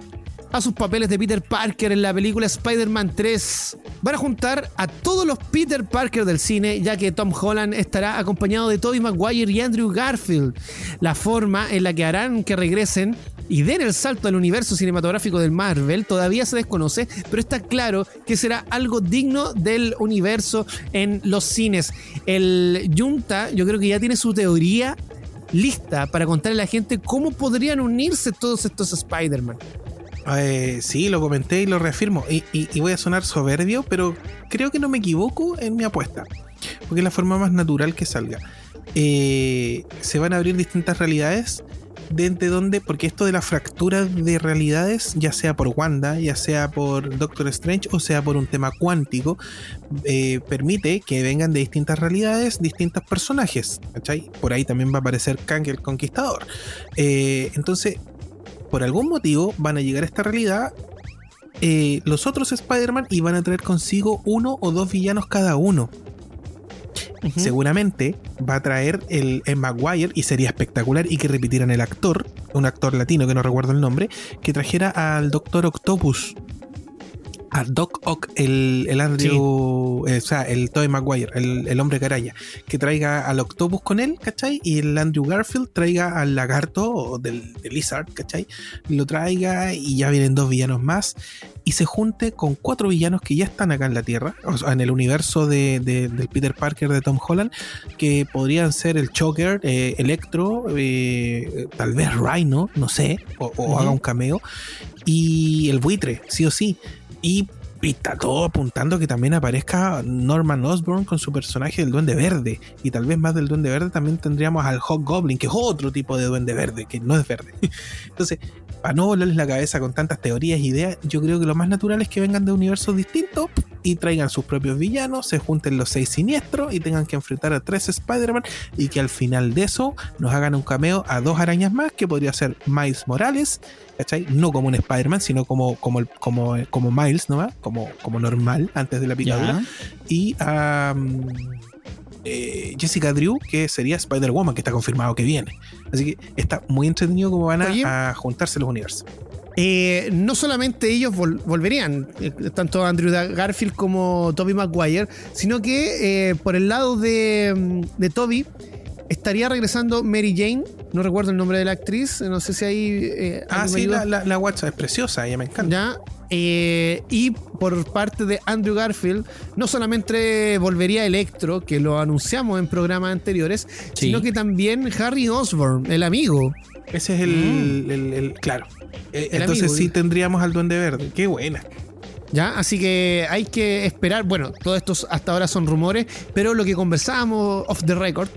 a sus papeles de Peter Parker en la película Spider-Man 3. Van a juntar a todos los Peter Parker del cine, ya que Tom Holland estará acompañado de Tobey Maguire y Andrew Garfield. La forma en la que harán que regresen y den el salto al universo cinematográfico del Marvel todavía se desconoce, pero está claro que será algo digno del universo en los cines. El Junta, yo creo que ya tiene su teoría lista para contarle a la gente cómo podrían unirse todos estos Spider-Man. Eh, sí, lo comenté y lo reafirmo. Y, voy a sonar soberbio, pero creo que no me equivoco en mi apuesta. Porque es la forma más natural que salga. Eh, se van a abrir distintas realidades desde dónde, porque esto de la fractura de realidades, ya sea por Wanda, ya sea por Doctor Strange o sea por un tema cuántico, eh, permite que vengan de distintas realidades distintos personajes. ¿cachai? Por ahí también va a aparecer Kang el Conquistador. Eh, entonces, por algún motivo van a llegar a esta realidad eh, los otros Spider-Man y van a traer consigo uno o dos villanos cada uno. Seguramente va a traer el, el Maguire y sería espectacular y que repitieran el actor, un actor latino que no recuerdo el nombre, que trajera al Doctor Octopus a Doc Ock, el, el Andrew, eh, o sea, el Tobey Maguire, el, el hombre caraya, que traiga al Octopus con él, ¿cachai? Y el Andrew Garfield traiga al lagarto del, del Lizard, ¿cachai? Lo traiga y ya vienen dos villanos más y se junte con cuatro villanos que ya están acá en la Tierra, o sea, en el universo de, de- del Peter Parker de Tom Holland, que podrían ser el Choker, eh, Electro, eh, tal vez Rhino, no sé, o, haga un cameo, y el buitre, sí o sí. Y, y está todo apuntando que también aparezca Norman Osborn con su personaje del Duende Verde. Y tal vez más del Duende Verde también tendríamos al Hobgoblin, que es otro tipo de Duende Verde, que no es verde. Entonces, para no volarles la cabeza con tantas teorías e ideas, yo creo que lo más natural es que vengan de universos distintos y traigan sus propios villanos, se junten los seis siniestros y tengan que enfrentar a tres Spider-Man y que al final de eso nos hagan un cameo a dos arañas más, que podría ser Miles Morales, ¿cachai? No como un Spider-Man, sino como, como, como, como Miles nomás, como, como normal antes de la picadura. Y a eh, Jessica Drew, que sería Spider-Woman, que está confirmado que viene. Así que está muy entretenido cómo van a, a juntarse los universos. Eh, no solamente ellos vol- volverían, eh, tanto Andrew Garfield como Toby Maguire, sino que por el lado de, de Toby estaría regresando Mary Jane, no recuerdo el nombre de la actriz, no sé si ahí... eh, Ah, sí, la, la, la WhatsApp es preciosa, ella me encanta. ¿Ya? Eh, y por parte de Andrew Garfield, no solamente volvería Electro, que lo anunciamos en programas anteriores, Sí. sino que también Harry Osborn, el amigo. Ese es el, el- el- claro. Eh, Mm. El Entonces amigo, sí tendríamos al Duende Verde. Qué buena. ¿Ya? Así que hay que esperar. Bueno, todos estos hasta ahora son rumores, pero lo que conversábamos off the record,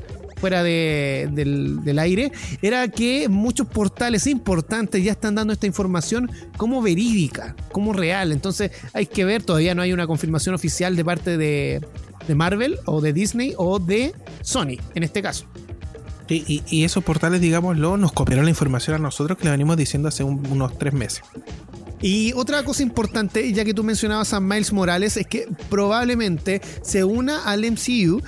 fuera de- del, del aire, era que muchos portales importantes ya están dando esta información como verídica, como real. Entonces hay que ver, todavía no hay una confirmación oficial de parte de, de Marvel o de Disney o de Sony, en este caso. Y, esos portales, digámoslo, nos copiaron la información a nosotros que le venimos diciendo hace un- unos tres meses. Y otra cosa importante, ya que tú mencionabas a Miles Morales, es que probablemente se una al MCU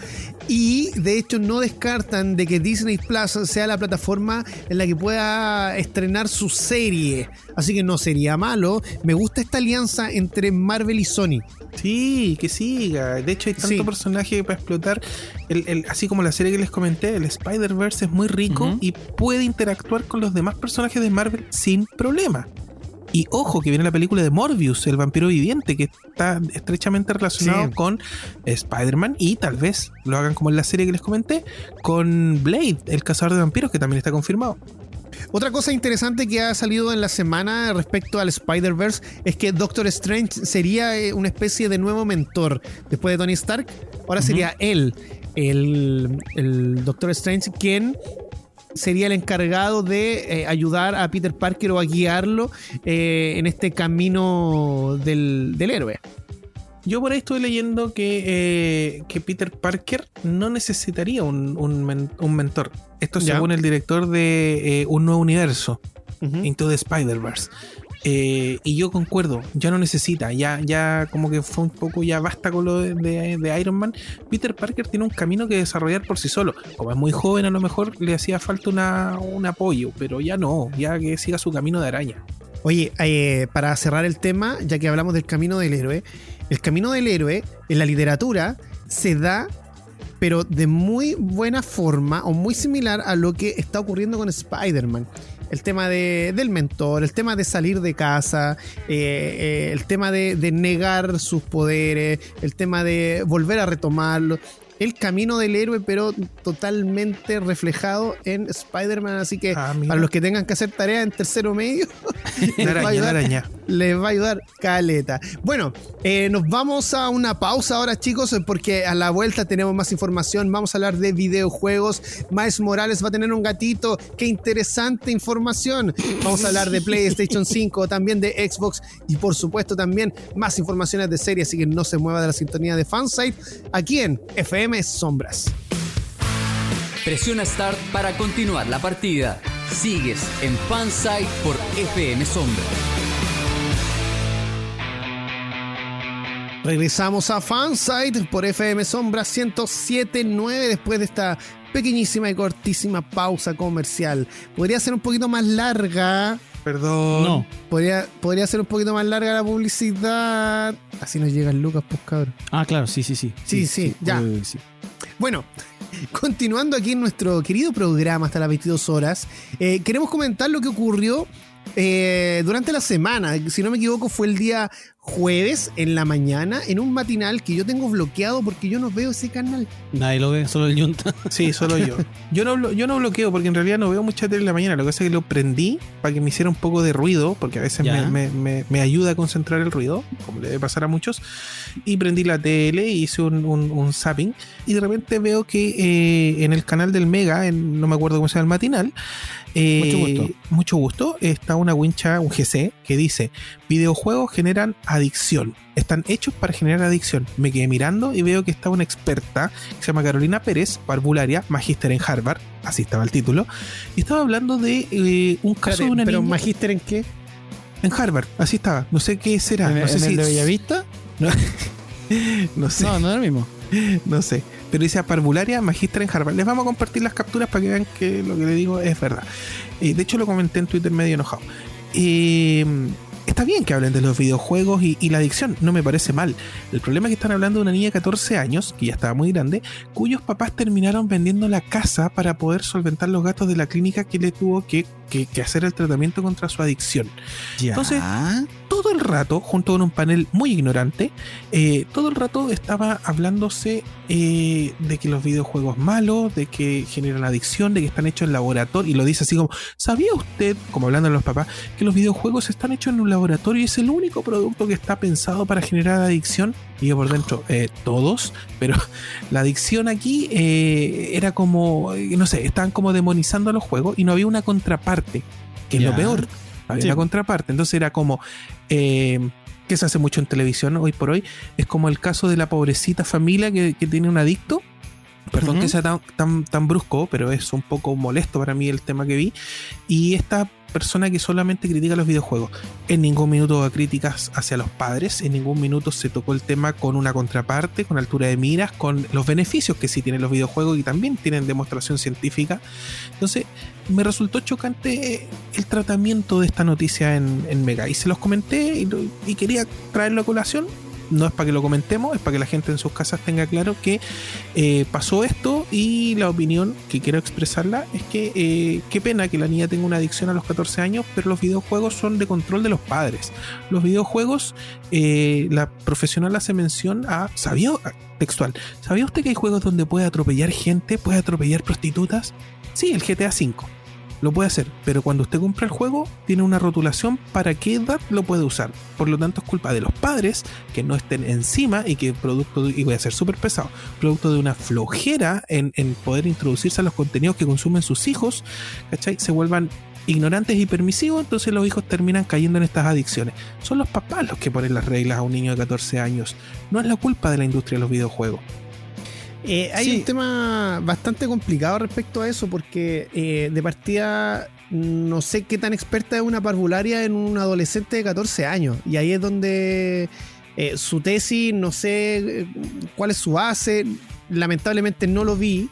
y de hecho no descartan de que Disney Plus sea la plataforma en la que pueda estrenar su serie. Así que no sería malo. Me gusta esta alianza entre Marvel y Sony. Sí, que siga. De hecho, hay tanto Sí. personaje para explotar. El, el- así como la serie que les comenté, el Spider-Verse es muy rico y puede interactuar con los demás personajes de Marvel sin problema. Y ojo, que viene la película de Morbius, el vampiro viviente, que está estrechamente relacionado Sí. con Spider-Man y tal vez lo hagan como en la serie que les comenté, con Blade, el cazador de vampiros, que también está confirmado. Otra cosa interesante que ha salido en la semana respecto al Spider-Verse es que Doctor Strange sería eh, una especie de nuevo mentor después de Tony Stark. Ahora sería él, el, el Doctor Strange, quien sería el encargado de eh, ayudar a Peter Parker o a guiarlo eh, en este camino del, del héroe. Yo por ahí estuve leyendo que, eh, que Peter Parker no necesitaría un, un men- un mentor. Esto Ya. según el director de Un Nuevo Universo, Ujú. Into the Spider-Verse. Eh, y yo concuerdo, ya no necesita, ya, ya como que fue un poco, ya basta con lo de, Iron Man. Peter Parker tiene un camino que desarrollar por sí solo. Como es muy joven, a lo mejor le hacía falta un apoyo, pero ya no, ya que siga su camino de araña. Oye, eh, para cerrar el tema, ya que hablamos del camino del héroe, el camino del héroe en la literatura se da, pero de muy buena forma o muy similar a lo que está ocurriendo con Spider-Man. El tema de- del mentor, el tema de salir de casa, eh, eh, el tema de, de negar sus poderes, el tema de volver a retomarlo. el camino del héroe, pero totalmente reflejado en Spider-Man. Así que Ah, para los que tengan que hacer tarea en tercero medio, va a ayudar, araña. Les va a ayudar caleta. Bueno, eh, nos vamos a una pausa ahora, chicos, porque a la vuelta tenemos más información. Vamos a hablar de videojuegos. Miles Morales va a tener un gatito. Qué interesante información. Vamos a hablar de PlayStation 5, también de Xbox y por supuesto también más informaciones de serie. Así que no se mueva de la sintonía de Fansite aquí en FM Sombras. Presiona Start para continuar la partida. Sigues en Fansite por FM Sombra. Regresamos a Fansite por FM Sombra 1079 después de esta pequeñísima y cortísima pausa comercial. Podría ser un poquito más larga. Perdón. No. Podría, podría ser un poquito más larga la publicidad. Así nos llegan lucas, pues cabrón. Ah, claro, sí, sí, sí. Sí, sí, ya. sí. Bueno, continuando aquí en nuestro querido programa hasta las 22 horas, eh, queremos comentar lo que ocurrió eh, durante la semana. Si no me equivoco, fue el día jueves en la mañana en un matinal que yo tengo bloqueado porque yo no veo ese canal. Nadie lo ve, solo el Junta. Sí, solo yo. Yo no, yo no bloqueo porque en realidad no veo mucha tele en la mañana. Lo que pasa es que lo prendí para que me hiciera un poco de ruido, porque a veces me, me- me- me ayuda a concentrar el ruido, como le debe pasar a muchos. Y prendí la tele, hice un, un- un zapping y de repente veo que eh, en el canal del Mega, en- no me acuerdo cómo se llama el matinal, eh, Mucho gusto. mucho gusto, está una wincha, un GC, que dice, videojuegos generan adicción. Están hechos para generar adicción. Me quedé mirando y veo que está una experta que se llama Carolina Pérez, parvularia, magíster en Harvard, así estaba el título, y estaba hablando de eh, un caso de una pero niña magíster en qué? en Harvard, así estaba. No sé qué será, ¿En, no sé en si el de Bellavista? no sé, No, no es el mismo. no sé. Pero dice parvularia, magíster en Harvard. Les vamos a compartir las capturas para que vean que lo que le digo es verdad. Eh, de hecho, lo comenté en Twitter medio enojado. Eh, está bien que hablen de los videojuegos y, y la adicción, no me parece mal. El problema es que están hablando de una niña de 14 años, que ya estaba muy grande, cuyos papás terminaron vendiendo la casa para poder solventar los gastos de la clínica que le tuvo que, que- que hacer el tratamiento contra su adicción. Ya. Entonces, todo el rato, junto con un panel muy ignorante, eh, todo el rato estaba hablándose eh, de que los videojuegos malos, de que generan adicción, de que están hechos en laboratorio, y lo dice así como, ¿sabía usted, como hablando a los papás, que los videojuegos están hechos en un laboratorio y es el único producto que está pensado para generar adicción? Y yo por dentro, eh, todos, pero la adicción aquí eh, era como, eh, no sé, estaban como demonizando a los juegos y no había una contraparte, que es lo peor. No había Sí. una contraparte. Entonces era como, eh, que se hace mucho en televisión hoy por hoy, es como el caso de la pobrecita familia que, que tiene un adicto. Perdón que sea tan, tan, tan brusco, pero es un poco molesto para mí el tema que vi. Y esta persona que solamente critica los videojuegos. En ningún minuto da críticas hacia los padres, en ningún minuto se tocó el tema con una contraparte, con altura de miras, con los beneficios que sí tienen los videojuegos y también tienen demostración científica. Entonces, me resultó chocante eh, el tratamiento de esta noticia en, Mega. Y se los comenté y, y quería traerlo a colación. No es para que lo comentemos, es para que la gente en sus casas tenga claro que eh, pasó esto y la opinión que quiero expresarla es que eh, qué pena que la niña tenga una adicción a los 14 años, pero los videojuegos son de control de los padres. Los videojuegos, eh, la profesional hace mención a, ¿sabía? Textual, ¿sabía usted que hay juegos donde puede atropellar gente, puede atropellar prostitutas? Sí, el GTA V. Lo puede hacer, pero cuando usted compra el juego, tiene una rotulación para qué edad lo puede usar. Por lo tanto, es culpa de los padres que no estén encima y que producto, de- y voy a ser súper pesado, producto de una flojera en, en poder introducirse a los contenidos que consumen sus hijos, ¿cachai? Se vuelvan ignorantes y permisivos, entonces los hijos terminan cayendo en estas adicciones. Son los papás los que ponen las reglas a un niño de 14 años. No es la culpa de la industria de los videojuegos. Eh, hay Sí. un tema bastante complicado respecto a eso, porque eh, de partida no sé qué tan experta es una parvularia en un adolescente de 14 años. Y ahí es donde eh, su tesis, no sé cuál es su base, lamentablemente no lo vi.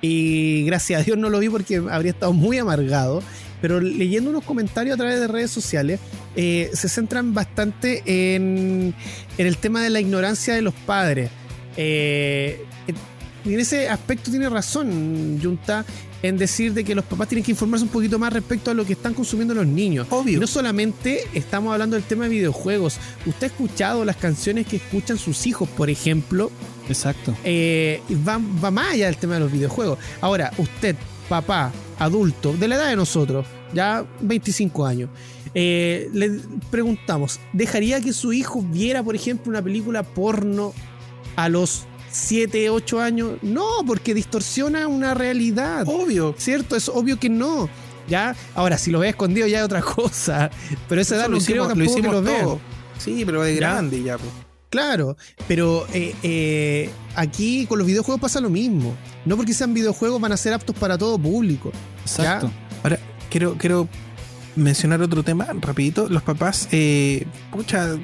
Y gracias a Dios no lo vi porque habría estado muy amargado. Pero leyendo unos comentarios a través de redes sociales, eh, se centran bastante en, en el tema de la ignorancia de los padres. Eh, y en ese aspecto tiene razón Junta en decir de que los papás tienen que informarse un poquito más respecto a lo que están consumiendo los niños. Obvio. No solamente estamos hablando del tema de videojuegos. Usted ha escuchado las canciones que escuchan sus hijos, por ejemplo. Exacto. Eh, va, va más allá del tema de los videojuegos. Ahora, usted, papá, adulto, de la edad de nosotros, ya 25 años, eh, le preguntamos, ¿dejaría que su hijo viera, por ejemplo, una película porno a los 7, 8 años? No, porque distorsiona una realidad. Obvio. ¿Cierto? Es obvio que no. ¿Ya? Ahora, si lo ve escondido ya es otra cosa. Pero esa edad Eso no creo tampoco que lo. Sí, pero de grande ya. pues. Claro, pero eh, eh, aquí con los videojuegos pasa lo mismo. No porque sean videojuegos van a ser aptos para todo público. Exacto. Ahora, quiero, quiero mencionar otro tema rapidito. Los papás, eh, pucha,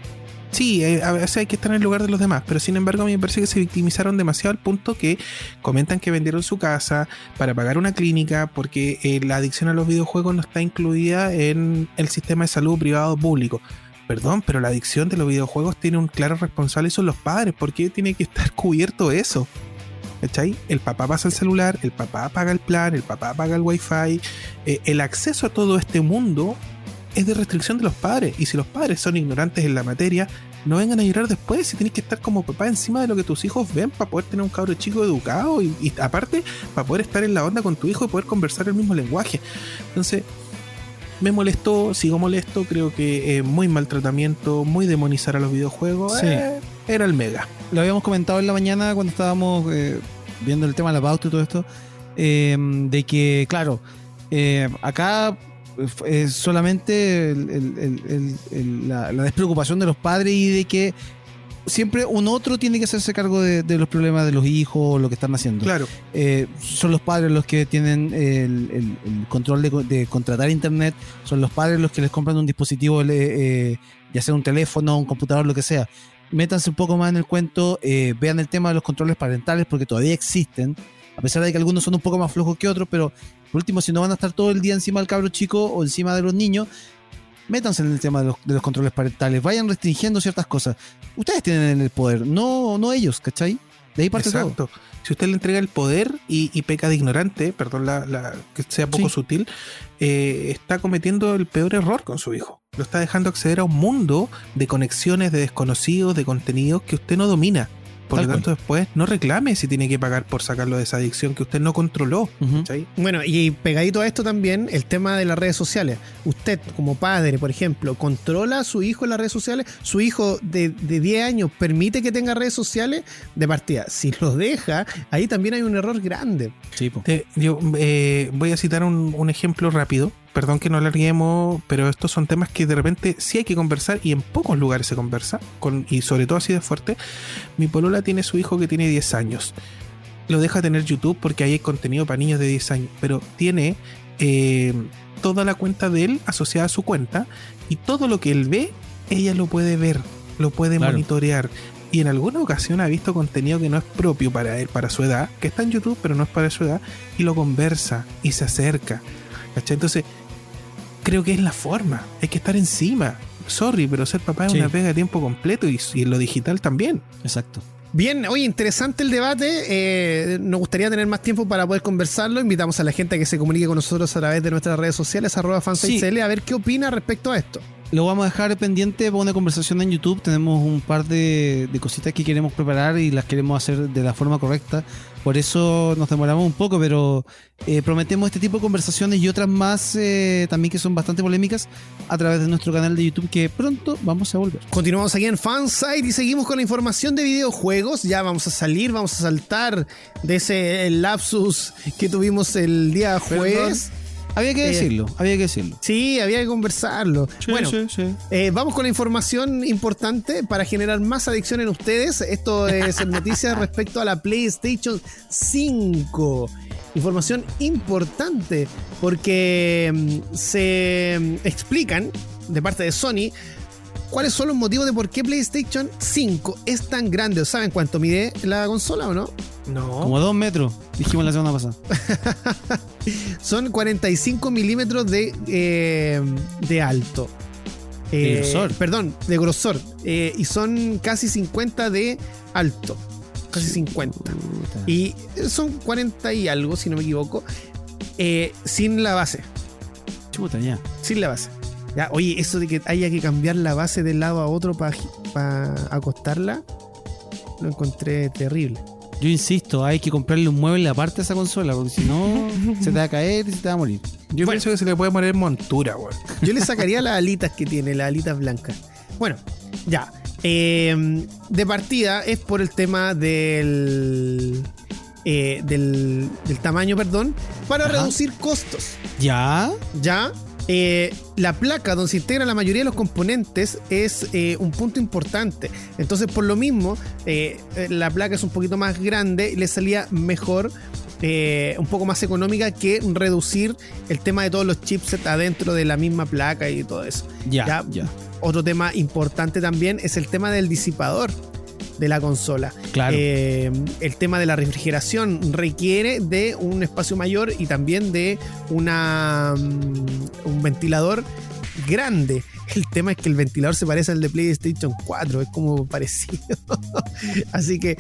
sí, eh, a veces hay que estar en el lugar de los demás, pero sin embargo a mí me parece que se victimizaron demasiado al punto que comentan que vendieron su casa para pagar una clínica porque eh, la adicción a los videojuegos no está incluida en el sistema de salud privado público. Perdón, pero la adicción de los videojuegos tiene un claro responsable y son los padres. ¿Por qué tiene que estar cubierto eso? ¿Cachai? El papá pasa el celular, el papá paga el plan, el papá paga el wifi. Eh, el acceso a todo este mundo es de restricción de los padres. Y si los padres son ignorantes en la materia, no vengan a llorar después si tienes que estar como papá encima de lo que tus hijos ven para poder tener un cabro chico educado y, y aparte para poder estar en la onda con tu hijo y poder conversar el mismo lenguaje. Entonces, me molestó, sigo molesto, creo que eh, muy maltratamiento, muy demonizar a los videojuegos. Sí. eh, era el mega. Lo habíamos comentado en la mañana cuando estábamos eh, viendo el tema de la pauta y todo esto. eh, de que, claro, acá es solamente el- el- el- el- el- la, la despreocupación de los padres y de que siempre un otro tiene que hacerse cargo de, de los problemas de los hijos o lo que están haciendo. Claro, Eh, son los padres los que tienen el, control de, co- de contratar internet, son los padres los que les compran un dispositivo, eh, ya sea un teléfono, un computador, lo que sea. Métanse un poco más en el cuento, eh, vean el tema de los controles parentales porque todavía existen, a pesar de que algunos son un poco más flojos que otros, pero por último, si no van a estar todo el día encima del cabro chico o encima de los niños, métanse en el tema de los, de los controles parentales, vayan restringiendo ciertas cosas. Ustedes tienen el poder, no, no ellos, ¿cachai? De ahí parte todo. exacto. Si usted le entrega el poder y, y peca de ignorante, perdón la, la- que sea poco Sí. sutil, eh, está cometiendo el peor error con su hijo. Lo está dejando acceder a un mundo de conexiones, de desconocidos, de contenidos que usted no domina. Por Tal lo tanto, después no reclame si tiene que pagar por sacarlo de esa adicción que usted no controló. Bueno, y pegadito a esto también el tema de las redes sociales. Usted, como padre, por ejemplo, ¿controla a su hijo en las redes sociales? ¿Su hijo de, de 10 años permite que tenga redes sociales? De partida, si lo deja, ahí también hay un error grande. Sí. Te- yo eh, voy a citar un, un ejemplo rápido. Perdón que no alarguemos, pero estos son temas que de repente sí hay que conversar y en pocos lugares se conversa, con, y sobre todo así de fuerte. Mi polola tiene su hijo que tiene 10 años. Lo deja tener YouTube porque ahí hay contenido para niños de 10 años, pero tiene eh, toda la cuenta de él asociada a su cuenta y todo lo que él ve, ella lo puede ver, lo puede Claro. monitorear. Y en alguna ocasión ha visto contenido que no es propio para él, para su edad, que está en YouTube, pero no es para su edad, y lo conversa y se acerca. ¿cachai? Entonces, creo que es la forma, hay que estar encima. Sorry, pero ser papá es Sí. una pega de tiempo completo y, y en lo digital también. Exacto. Bien, oye, interesante el debate. eh, nos gustaría tener más tiempo para poder conversarlo. Invitamos a la gente a que se comunique con nosotros a través de nuestras redes sociales, arroba fansitecl, a ver qué opina respecto a esto. Lo vamos a dejar pendiente para una conversación en YouTube. Tenemos un par de, de cositas que queremos preparar y las queremos hacer de la forma correcta. Por eso nos demoramos un poco, pero eh, prometemos este tipo de conversaciones y otras más eh, también que son bastante polémicas a través de nuestro canal de YouTube que pronto vamos a volver. Continuamos aquí en Fansite y seguimos con la información de videojuegos. Ya vamos a salir, vamos a saltar de ese lapsus que tuvimos el día jueves. Había que Eh, decirlo, había que decirlo. Sí, había que conversarlo. bueno, eh, vamos con la información importante para generar más adicción en ustedes. Esto es noticias respecto a la PlayStation 5. Información importante porque mm, se mm, explican de parte de Sony cuáles son los motivos de por qué PlayStation 5 es tan grande. ¿Saben cuánto mide la consola o no? No. Como dos metros, dijimos la semana pasada. Son 45 milímetros de, eh, de alto. De Eh, grosor. Perdón, de grosor. Eh, y son casi 50 de alto. casi 50. Y son 40 y algo, si no me equivoco, sin la base. Chuta, ya. Sin la base. Ya, oye, eso de que haya que cambiar la base de lado a otro para acostarla, lo encontré terrible. Yo insisto, hay que comprarle un mueble aparte a esa consola, porque si no, se te va a caer y se te va a morir. Yo Bueno. pienso que se le puede poner montura, weón. Yo le sacaría las alitas que tiene, las alitas blancas. Bueno, ya. Eh, de partida es por el tema del. eh, del, del tamaño, perdón, para Ajá. reducir costos. ¿Ya? Ya. Eh, la placa donde se integra la mayoría de los componentes es eh, un punto importante. Entonces, por lo mismo, eh, la placa es un poquito más grande y le salía mejor, un poco más económica que reducir el tema de todos los chipsets adentro de la misma placa y todo eso. Ya, Ya. ya. Otro tema importante también es el tema del disipador de la consola. Claro. Eh, el tema de la refrigeración requiere de un espacio mayor y también de una, mm, un ventilador grande. El tema es que el ventilador se parece al de PlayStation 4, es como parecido. Así que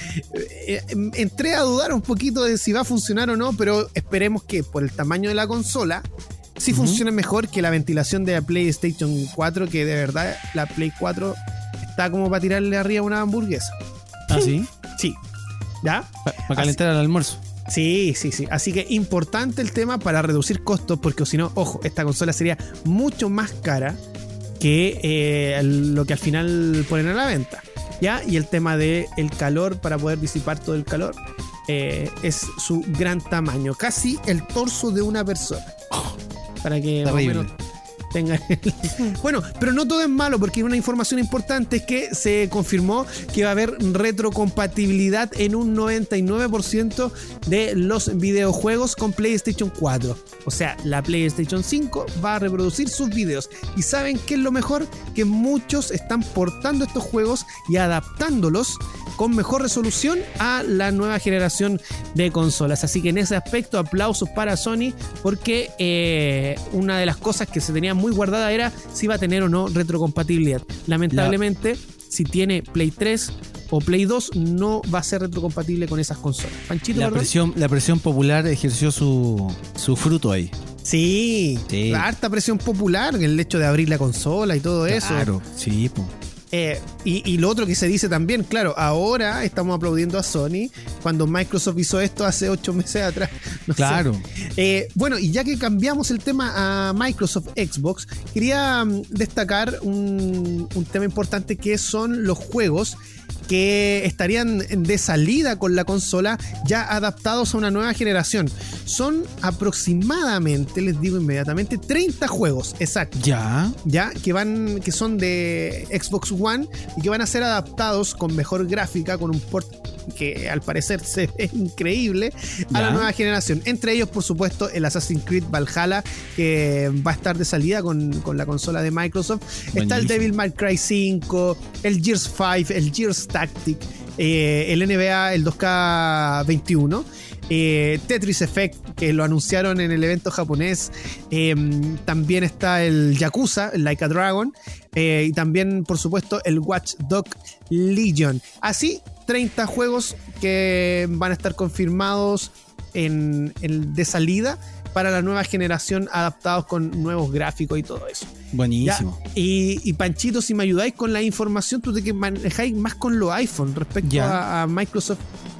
eh, em- entré a dudar un poquito de si va a funcionar o no, pero esperemos que por el tamaño de la consola sí funcione mejor que la ventilación de la PlayStation 4, que de verdad la Play 4 está como para tirarle arriba una hamburguesa. ¿Ah, sí? Sí. ¿Ya? Para calentar el almuerzo. Sí, sí, sí. Así que importante el tema para reducir costos, porque si no, ojo, esta consola sería mucho más cara que eh, lo que al final ponen a la venta. ¿Ya? Y el tema del el calor para poder disipar todo el calor eh, es su gran tamaño, casi el torso de una persona. Para que más o Terrible. menos tengan el- Bueno, pero no todo es malo, porque una información importante es que se confirmó que va a haber retrocompatibilidad en un 99% de los videojuegos con PlayStation 4. O sea, la PlayStation 5 va a reproducir sus videos. ¿Y saben qué es lo mejor? Que muchos están portando estos juegos y adaptándolos con mejor resolución a la nueva generación de consolas. Así que en ese aspecto, aplausos para Sony, porque eh, una de las cosas que se tenía muy guardada era si iba a tener o no retrocompatibilidad. Lamentablemente, si tiene Play 3 o Play 2, no va a ser retrocompatible con esas consolas. Panchito, La presión, la presión popular ejerció su, su fruto ahí. Sí, Sí. la harta presión popular, el hecho de abrir la consola y todo eso. Claro, sí, po. Eh, y, y lo otro que se dice también, claro, ahora estamos aplaudiendo a Sony cuando Microsoft hizo esto hace ocho meses atrás. No. Claro. Eh, bueno, y ya que cambiamos el tema a Microsoft Xbox, quería mm, destacar un, un tema importante que son los juegos que estarían de salida con la consola ya adaptados a una nueva generación. Son aproximadamente, les digo inmediatamente, 30 juegos, exacto Ya. ya que van que son de Xbox One y que van a ser adaptados con mejor gráfica con un port que al parecer se ve increíble a la nueva generación. Entre ellos, por supuesto, el Assassin's Creed Valhalla, que va a estar de salida con, con la consola de Microsoft. Está el. Devil May Cry 5, el Gears 5, el Gears Tactic, eh, el NBA, el 2K21. eh, Tetris Effect, que lo anunciaron en el evento japonés. eh, también está el Yakuza, el Like a Dragon. eh, y también, por supuesto, el Watch Dog Legion. Así, 30 juegos que van a estar confirmados en, en- de salida para la nueva generación, adaptados con nuevos gráficos y todo eso. Ya, Buenísimo. Y, y Panchito, si me ayudáis con la información, tú de que manejáis más con los iPhone respecto a, a Microsoft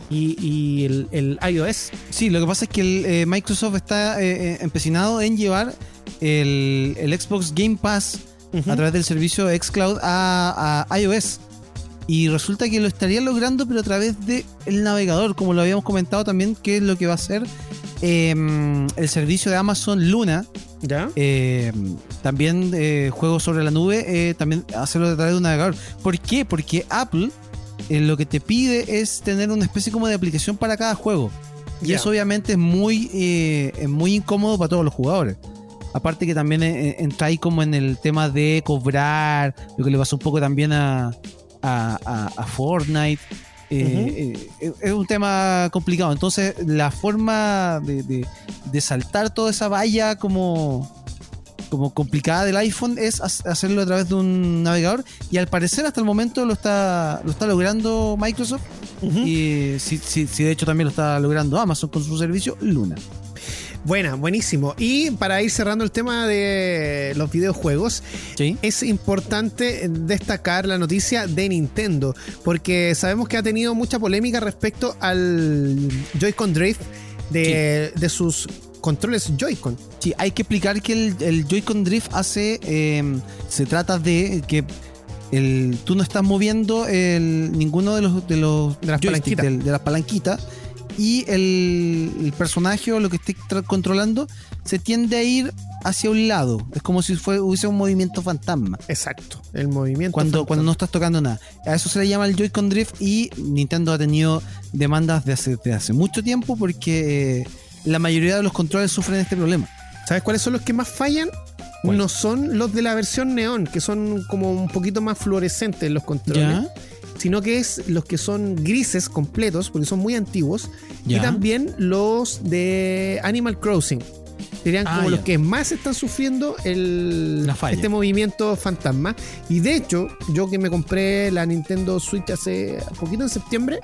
y, y el, el iOS. Sí, lo que pasa es que el, eh, Microsoft está eh, eh, empecinado en llevar el, el Xbox Game Pass a través del servicio Xcloud a, a iOS. Y resulta que lo estaría logrando, pero a través del navegador, como lo habíamos comentado también, que es lo que va a ser eh, el servicio de Amazon Luna. ¿Ya? eh, también eh, juegos sobre la nube, eh, también hacerlo a través de un navegador. ¿Por qué? Porque Apple eh, lo que te pide es tener una especie como de aplicación para cada juego. Y eso obviamente es muy, eh, es muy incómodo para todos los jugadores. Aparte que también entra ahí como en el tema de cobrar, lo que le pasó un poco también a, a, a- a Fortnite. Eh, eh, es un tema complicado. Entonces, la forma de, de- de saltar toda esa valla como, como complicada del iPhone es ha- hacerlo a través de un navegador. Y al parecer, hasta el momento lo está, lo está logrando Microsoft. Y si, si- si de hecho también lo está logrando Amazon con su servicio Luna. Buena, buenísimo. Y para ir cerrando el tema de los videojuegos, Sí. es importante destacar la noticia de Nintendo, porque sabemos que ha tenido mucha polémica respecto al Joy-Con Drift de, de sus controles Joy-Con. Sí, hay que explicar que el, el Joy-Con Drift hace. eh, se trata de que el, tú no estás moviendo el, ninguno de los, de los De las palanquitas. de las palanquitas. Y el, el personaje o lo que estés tra- controlando se tiende a ir hacia un lado. Es como si fue, hubiese un movimiento fantasma. Exacto, el movimiento. Cuando, fantasma. cuando no estás tocando nada. A eso se le llama el Joy-Con Drift y Nintendo ha tenido demandas de hace, de hace mucho tiempo porque eh, la mayoría de los controles sufren este problema. ¿Sabes cuáles son los que más fallan? ¿Cuál? No son los de la versión neón, que son como un poquito más fluorescentes los controles, ¿Ya? Sino que es los que son grises completos, porque son muy antiguos, y también los de Animal Crossing. Serían Ah, como los que más están sufriendo el, este movimiento fantasma. Y de hecho, yo que me compré la Nintendo Switch hace poquito en septiembre,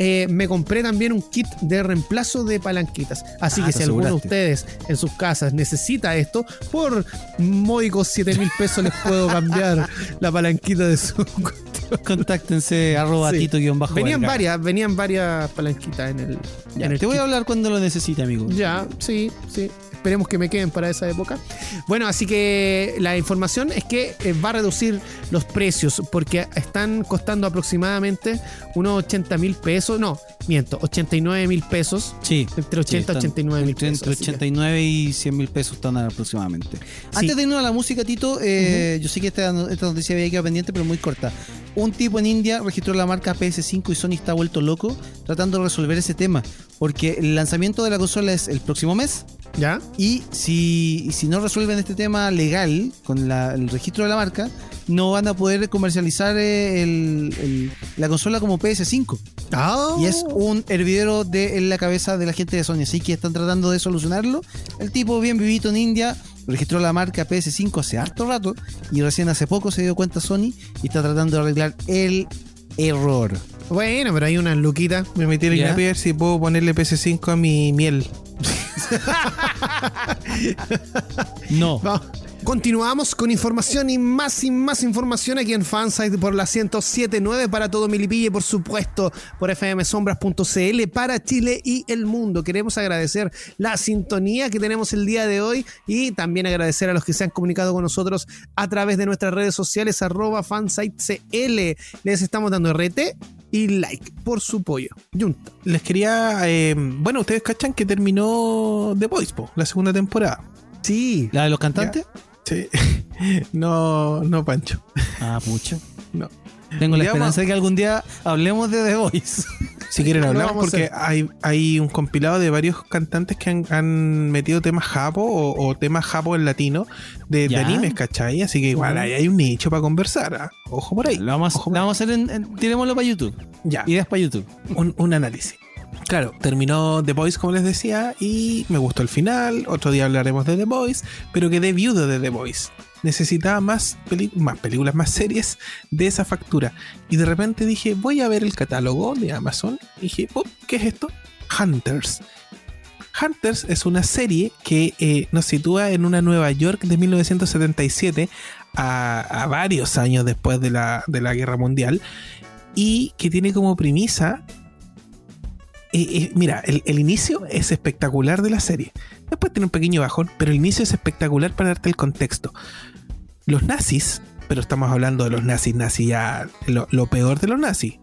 eh, me compré también un kit de reemplazo de palanquitas. Así Ah, que si alguno de ustedes en sus casas necesita esto, por módicos 7 mil pesos les puedo cambiar la palanquita de su Contáctense arroba Sí. tito guion bajo Venían varias, venían varias palanquitas en el, Ya, en el te voy a hablar cuando lo necesite, amigo. Ya, sí, sí. Esperemos que me queden para esa época. Bueno, así que la información es que eh, va a reducir los precios porque están costando aproximadamente unos 80 mil pesos. No, miento, 89 mil pesos. Sí. Entre 80 y están 89 mil pesos. Entre así que- 89 y 100 mil pesos están aproximadamente. Antes de irnos a la música, Tito, eh, yo sé que esta, esta noticia había quedado pendiente, pero muy corta. Un tipo en India registró la marca PS5 y Sony está vuelto loco tratando de resolver ese tema. Porque el lanzamiento de la consola es el próximo mes. ¿Ya? Y si, si no resuelven este tema legal con la- el registro de la marca, no van a poder comercializar eh, el- el- la consola como PS5. Ah, Y es un hervidero de, en la cabeza de la gente de Sony. Así que están tratando de solucionarlo. El tipo, bien vivito en India, registró la marca PS5 hace harto rato. Y recién hace poco se dio cuenta Sony y está tratando de arreglar el error. Bueno, pero hay una luquita. Me metí en ¿Ya? a ver si puedo ponerle PC5 a mi miel. No. Continuamos con información y más y más información aquí en Fansite por la 1079 para todo Milipille, por supuesto, por fmsombras.cl para Chile y el mundo. Queremos agradecer la sintonía que tenemos el día de hoy y también agradecer a los que se han comunicado con nosotros a través de nuestras redes sociales arroba fansitecl. Les estamos dando RT y like por su pollo. Junta. Les quería. eh, bueno, ustedes cachan que terminó The Voice, po, la segunda temporada. Sí. ¿La de los cantantes? Sí. no, no, Pancho. Ah, pucha. No. Tengo la esperanza de que algún día hablemos de The Voice. Si quieren hablar, porque hay, hay un compilado de varios cantantes que han, han metido temas japo o, o temas japo en latino de, de animes, ¿cachai? Así que igual ahí hay un nicho para conversar. ¿ah? Ojo por ahí. Lo vamos, lo por- vamos a hacer en, en- tirémoslo para YouTube. Ya. Ideas para YouTube. un, un análisis. Claro, terminó The Voice, como les decía, y me gustó el final. Otro día hablaremos de The Voice, pero quedé viudo de The Voice. Necesitaba más, más películas, más series de esa factura. Y de repente dije, voy a ver el catálogo de Amazon. Y dije, oh, ¿qué es esto? Hunters. Hunters es una serie que eh, nos sitúa en una Nueva York de 1977, a, a varios años después de la, de la Guerra Mundial, y que tiene como premisa eh, eh, mira, el, el inicio es espectacular de la serie. Después tiene un pequeño bajón, pero el inicio es espectacular para darte el contexto. Los nazis, pero estamos hablando de los nazis, nazis ya, lo, lo peor de los nazis.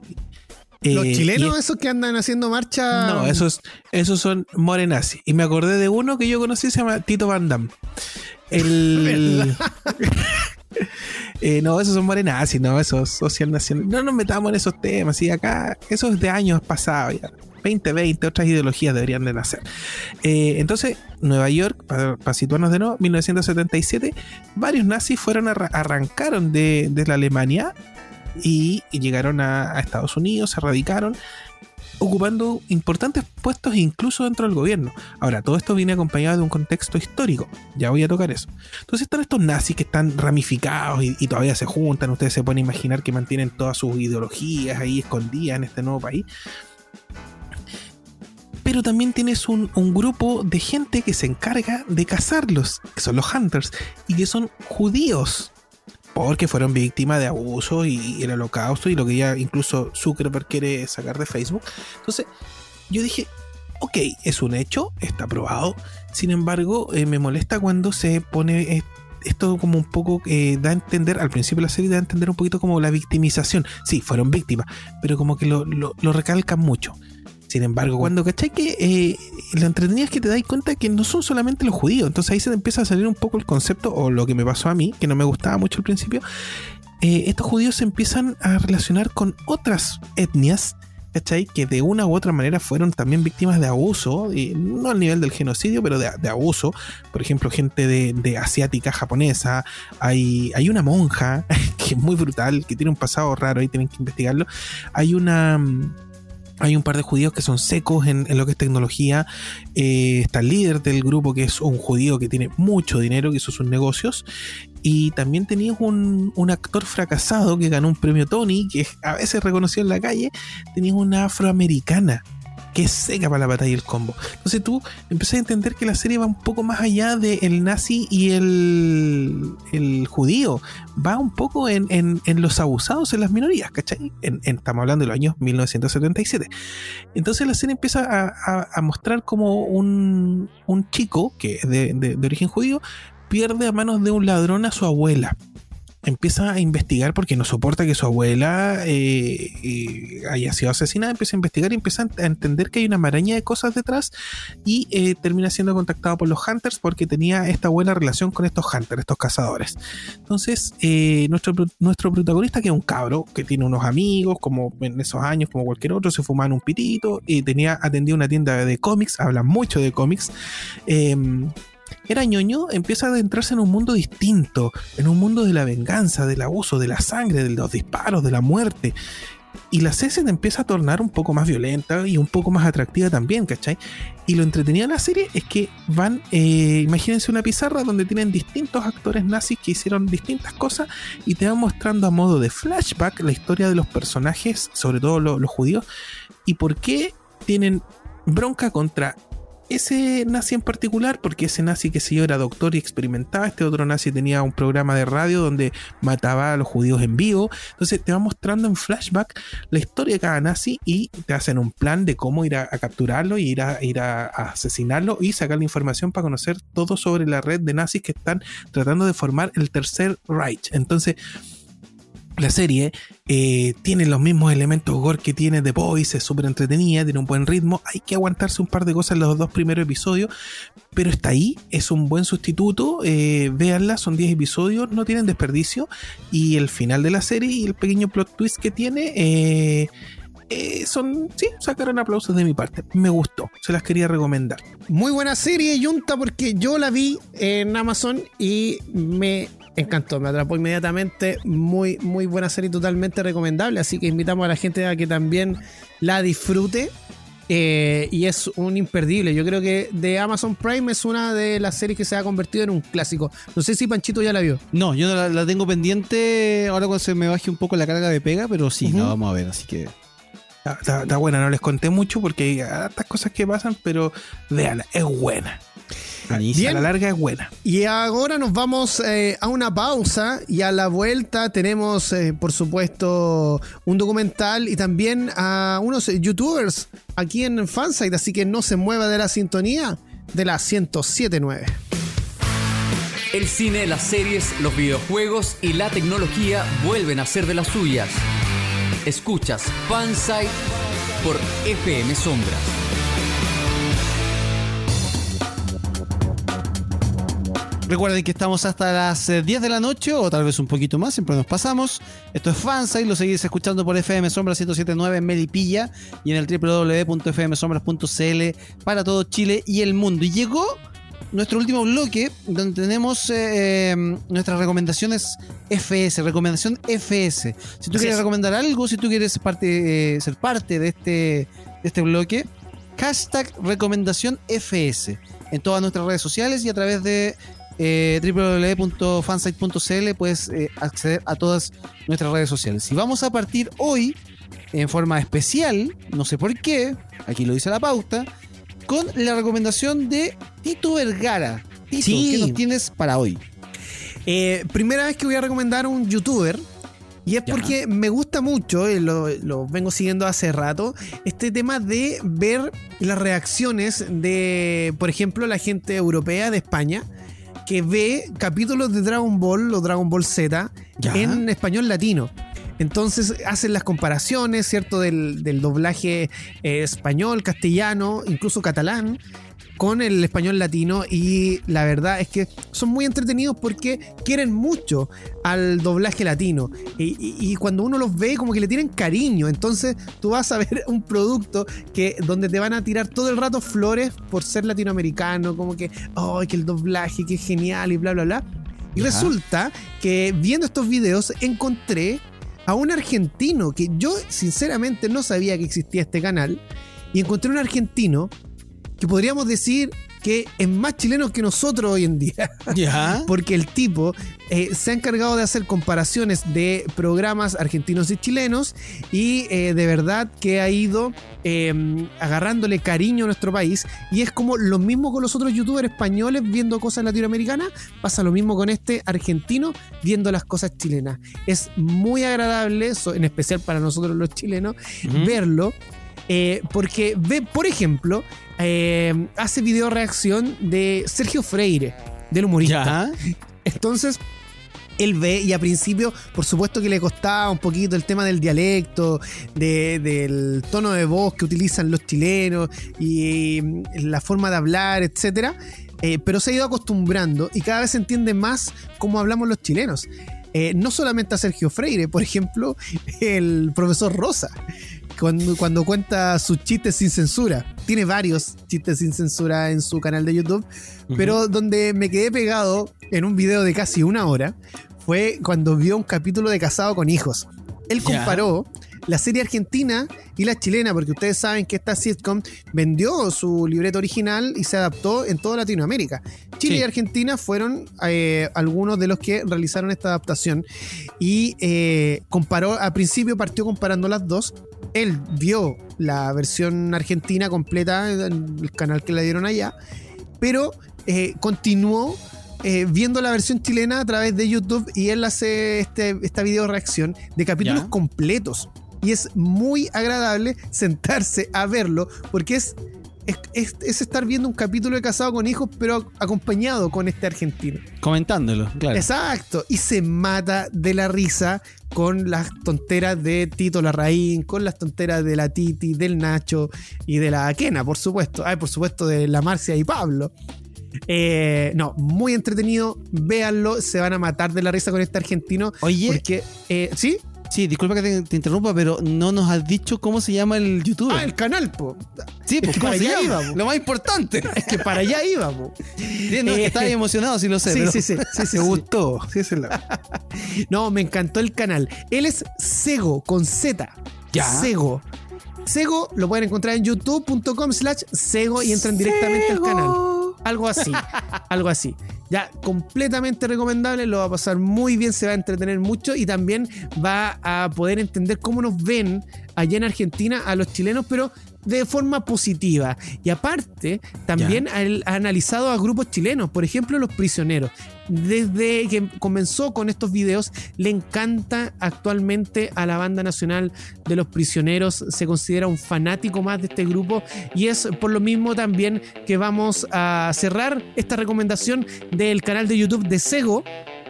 Los Eh, chilenos, esos que andan haciendo marcha. no, esos, esos son morenazis. Y me acordé de uno que yo conocí, se llama Tito Van Damme. El. Eh, no, esos son morenazis, no, esos social nacional. No nos metamos en esos temas, y acá, eso es de años pasados, ya. 2020, otras ideologías deberían de nacer. Eh, entonces, Nueva York, para situarnos de nuevo, 1977, varios nazis fueron arra- arrancaron de, de la Alemania y, llegaron a, a Estados Unidos, se radicaron. ocupando importantes puestos incluso dentro del gobierno. Ahora, todo esto viene acompañado de un contexto histórico, ya voy a tocar eso. Entonces están estos nazis que están ramificados y, y todavía se juntan, ustedes se pueden imaginar que mantienen todas sus ideologías ahí escondidas en este nuevo país pero también tienes un, grupo de gente que se encarga de cazarlos, que son los hunters, y que son judíos, porque fueron víctimas de abuso y, el holocausto y lo que ya incluso Zuckerberg quiere sacar de Facebook. Entonces, yo dije, ok, es un hecho, está probado, sin embargo, eh, me molesta cuando se pone... Eh, esto como un poco eh, da a entender, al principio de la serie da a entender un poquito como la victimización. Sí, fueron víctimas, pero como que lo recalcan mucho. Sin embargo, cuando cachai que eh, lo es que te das cuenta que no son solamente los judíos, entonces ahí se te empieza a salir un poco el concepto, o lo que me pasó a mí, que no me gustaba mucho al principio, eh, estos judíos se empiezan a relacionar con otras etnias, ¿cachai? Que de una u otra manera fueron también víctimas de abuso, y no al nivel del genocidio, pero de, abuso. Por ejemplo, gente de, asiática, japonesa, hay, hay una monja que es muy brutal, que tiene un pasado raro, ahí tienen que investigarlo. Hay una hay un par de judíos que son secos en, lo que es tecnología. Eh, está el líder del grupo, que es un judío que tiene mucho dinero, que hizo sus negocios. Y también tenías un, un, actor fracasado que ganó un premio Tony, que a veces reconocido en la calle. Tenías una afroamericana que seca para la batalla y el combo. Entonces tú empezás a entender que la serie va un poco más allá del el nazi y el, el, judío. Va un poco en, en, en, los abusados en las minorías, ¿cachai? Estamos hablando de los años 1977. Entonces la serie empieza a, a, mostrar como un, un chico que es de, de, de origen judío pierde a manos de un ladrón a su abuela empieza a investigar porque no soporta que su abuela eh, eh, haya sido asesinada, empieza a investigar y empieza a entender que hay una maraña de cosas detrás y eh, termina siendo contactado por los hunters porque tenía esta buena relación con estos hunters, estos cazadores. Entonces, eh, nuestro, nuestro protagonista, que es un cabro, que tiene unos amigos, como en esos años, como cualquier otro, se fumaban un pitito y tenía atendido una tienda de cómics, habla mucho de cómics. Era ñoño, empieza a adentrarse en un mundo distinto, en un mundo de la venganza, del abuso, de la sangre, de los disparos, de la muerte. Y la serie se empieza a tornar un poco más violenta y un poco más atractiva también, ¿cachai? Y lo entretenido de la serie es que van, eh, imagínense una pizarra donde tienen distintos actores nazis que hicieron distintas cosas y te van mostrando a modo de flashback la historia de los personajes, sobre todo los judíos, y por qué tienen bronca contra ese nazi en particular, porque ese nazi que sé yo era doctor y experimentaba, este otro nazi tenía un programa de radio donde mataba a los judíos en vivo, entonces te va mostrando en flashback la historia de cada nazi y te hacen un plan de cómo ir a, capturarlo y ir, a, ir a, asesinarlo y sacar la información para conocer todo sobre la red de nazis que están tratando de formar el tercer Reich. Entonces, la serie eh, tiene los mismos elementos gore que tiene The Boys, es súper entretenida, tiene un buen ritmo, hay que aguantarse un par de cosas en los dos primeros episodios, pero está ahí, es un buen sustituto, eh, véanla, son 10 episodios, no tienen desperdicio, y el final de la serie y el pequeño plot twist que tiene... Eh, eh, son, sí, sacaron aplausos de mi parte. Me gustó, se las quería recomendar. Muy buena serie, Junta, porque yo la vi en Amazon y me encantó, me atrapó inmediatamente. Muy, muy buena serie, totalmente recomendable. Así que invitamos a la gente a que también la disfrute. Eh, y es un imperdible. Yo creo que de Amazon Prime es una de las series que se ha convertido en un clásico. No sé si Panchito ya la vio. No, yo la, la tengo pendiente ahora cuando se me baje un poco la carga de pega, pero sí, uh -huh. la vamos a ver. Así que Está, está, está, buena, no les conté mucho porque hay hartas cosas que pasan, pero vean, es buena. Bien. A la larga es buena. Y ahora nos vamos eh, a una pausa y a la vuelta tenemos, eh, por supuesto, un documental y también a unos youtubers aquí en Fansite, así que no se mueva de la sintonía de la 1079. El cine, las series, los videojuegos y la tecnología vuelven a ser de las suyas. Escuchas Fansite por FM Sombras. Recuerden que estamos hasta las 10 de la noche o tal vez un poquito más, siempre nos pasamos. Esto es Fansite, lo seguís escuchando por FM Sombras 1079 en Melipilla y en el www.fmsombras.cl para todo Chile y el mundo. Y llegó nuestro último bloque, donde tenemos eh, eh, nuestras recomendaciones FS, recomendación FS. Si tú Así quieres es. recomendar algo, si tú quieres parte, eh, ser parte de este, de este bloque, hashtag recomendación FS en todas nuestras redes sociales y a través de eh, www.fansite.cl puedes eh, acceder a todas nuestras redes sociales. Y vamos a partir hoy en forma especial, no sé por qué, aquí lo dice la pauta, con la recomendación de Tito Vergara. Tito, Sí. ¿qué nos tienes para hoy? Eh, primera vez que voy a recomendar un youtuber. Y es Ya. porque me gusta mucho, eh, lo, lo vengo siguiendo hace rato, este tema de ver las reacciones de, por ejemplo, la gente europea de España que ve capítulos de Dragon Ball o Dragon Ball Z Ya. en español latino. Entonces hacen las comparaciones, ¿cierto? Del, del doblaje eh, español, castellano, incluso catalán, con el español latino. Y la verdad es que son muy entretenidos porque quieren mucho al doblaje latino. Y, y- y cuando uno los ve, como que le tienen cariño. Entonces tú vas a ver un producto que donde te van a tirar todo el rato flores por ser latinoamericano, como que, ¡ay, que el doblaje, que genial! Y bla, bla, bla. Y resulta que viendo estos videos encontré a un argentino que yo sinceramente no sabía que existía este canal y encontré un argentino que podríamos decir que es más chileno que nosotros hoy en día Ya. porque el tipo eh, se ha encargado de hacer comparaciones de programas argentinos y chilenos y eh, de verdad que ha ido eh, agarrándole cariño a nuestro país y es como lo mismo con los otros youtubers españoles viendo cosas latinoamericanas, pasa lo mismo con este argentino viendo las cosas chilenas. Es muy agradable, en especial para nosotros los chilenos, verlo. Eh, porque ve, por ejemplo, eh, hace video reacción de Sergio Freire, del humorista. Ya. Entonces, él ve y a principio, por supuesto que le costaba un poquito el tema del dialecto, de- del tono de voz que utilizan los chilenos y la forma de hablar, etcétera. Eh, pero se ha ido acostumbrando y cada vez se entiende más cómo hablamos los chilenos. Eh, no solamente a Sergio Freire, por ejemplo, el profesor Rosa, cuando, cuando cuenta sus chistes sin censura. Tiene varios chistes sin censura en su canal de YouTube, pero donde me quedé pegado en un video de casi una hora fue cuando vio un capítulo de Casado con Hijos. Él comparó la serie argentina y la chilena, porque ustedes saben que esta sitcom vendió su libreto original y se adaptó en toda Latinoamérica. Chile Sí. y Argentina fueron eh, algunos de los que realizaron esta adaptación y eh, comparó, al principio partió comparando las dos. Él vio la versión argentina completa en el canal que le dieron allá, pero eh, continuó eh, viendo la versión chilena a través de YouTube y él hace este, esta video reacción de capítulos Ya. completos. Y es muy agradable sentarse a verlo porque es, es, es- es estar viendo un capítulo de Casado con Hijos, pero acompañado con este argentino. Comentándolo, claro. Exacto. Y se mata de la risa con las tonteras de Tito Larraín, con las tonteras de la Titi, del Nacho y de la Kena, por supuesto. Ay, por supuesto, de la Marcia y Pablo. Eh, no, muy entretenido. Véanlo, se van a matar de la risa con este argentino. Oye, Porque, eh, ¿sí? Sí, disculpa que te, te interrumpa, pero no nos has dicho cómo se llama el youtuber. Ah, el canal, po. sí, pues es que ¿cómo para se allá íbamos. Lo más importante. Es que para allá íbamos. Sí, no, que Eh, estás emocionado, sí lo sé. Sí, pero- sí, sí, sí, sí, ¿Te sí. gustó? Sí, es la- No, me encantó el canal. Él es Sego con Z. Ya. Sego. Sego lo pueden encontrar en youtube.com slash Sego y entran directamente al canal. Algo así. algo así. Ya, completamente recomendable. Lo va a pasar muy bien, se va a entretener mucho y también va a poder entender cómo nos ven allá en Argentina a los chilenos, pero de forma positiva. Y aparte, también ha, ha analizado a grupos chilenos, por ejemplo, los prisioneros. Desde que comenzó con estos videos, le encanta actualmente a la banda nacional de los prisioneros. Se considera un fanático más de este grupo y es por lo mismo también que vamos a cerrar esta recomendación del canal de YouTube de Sego.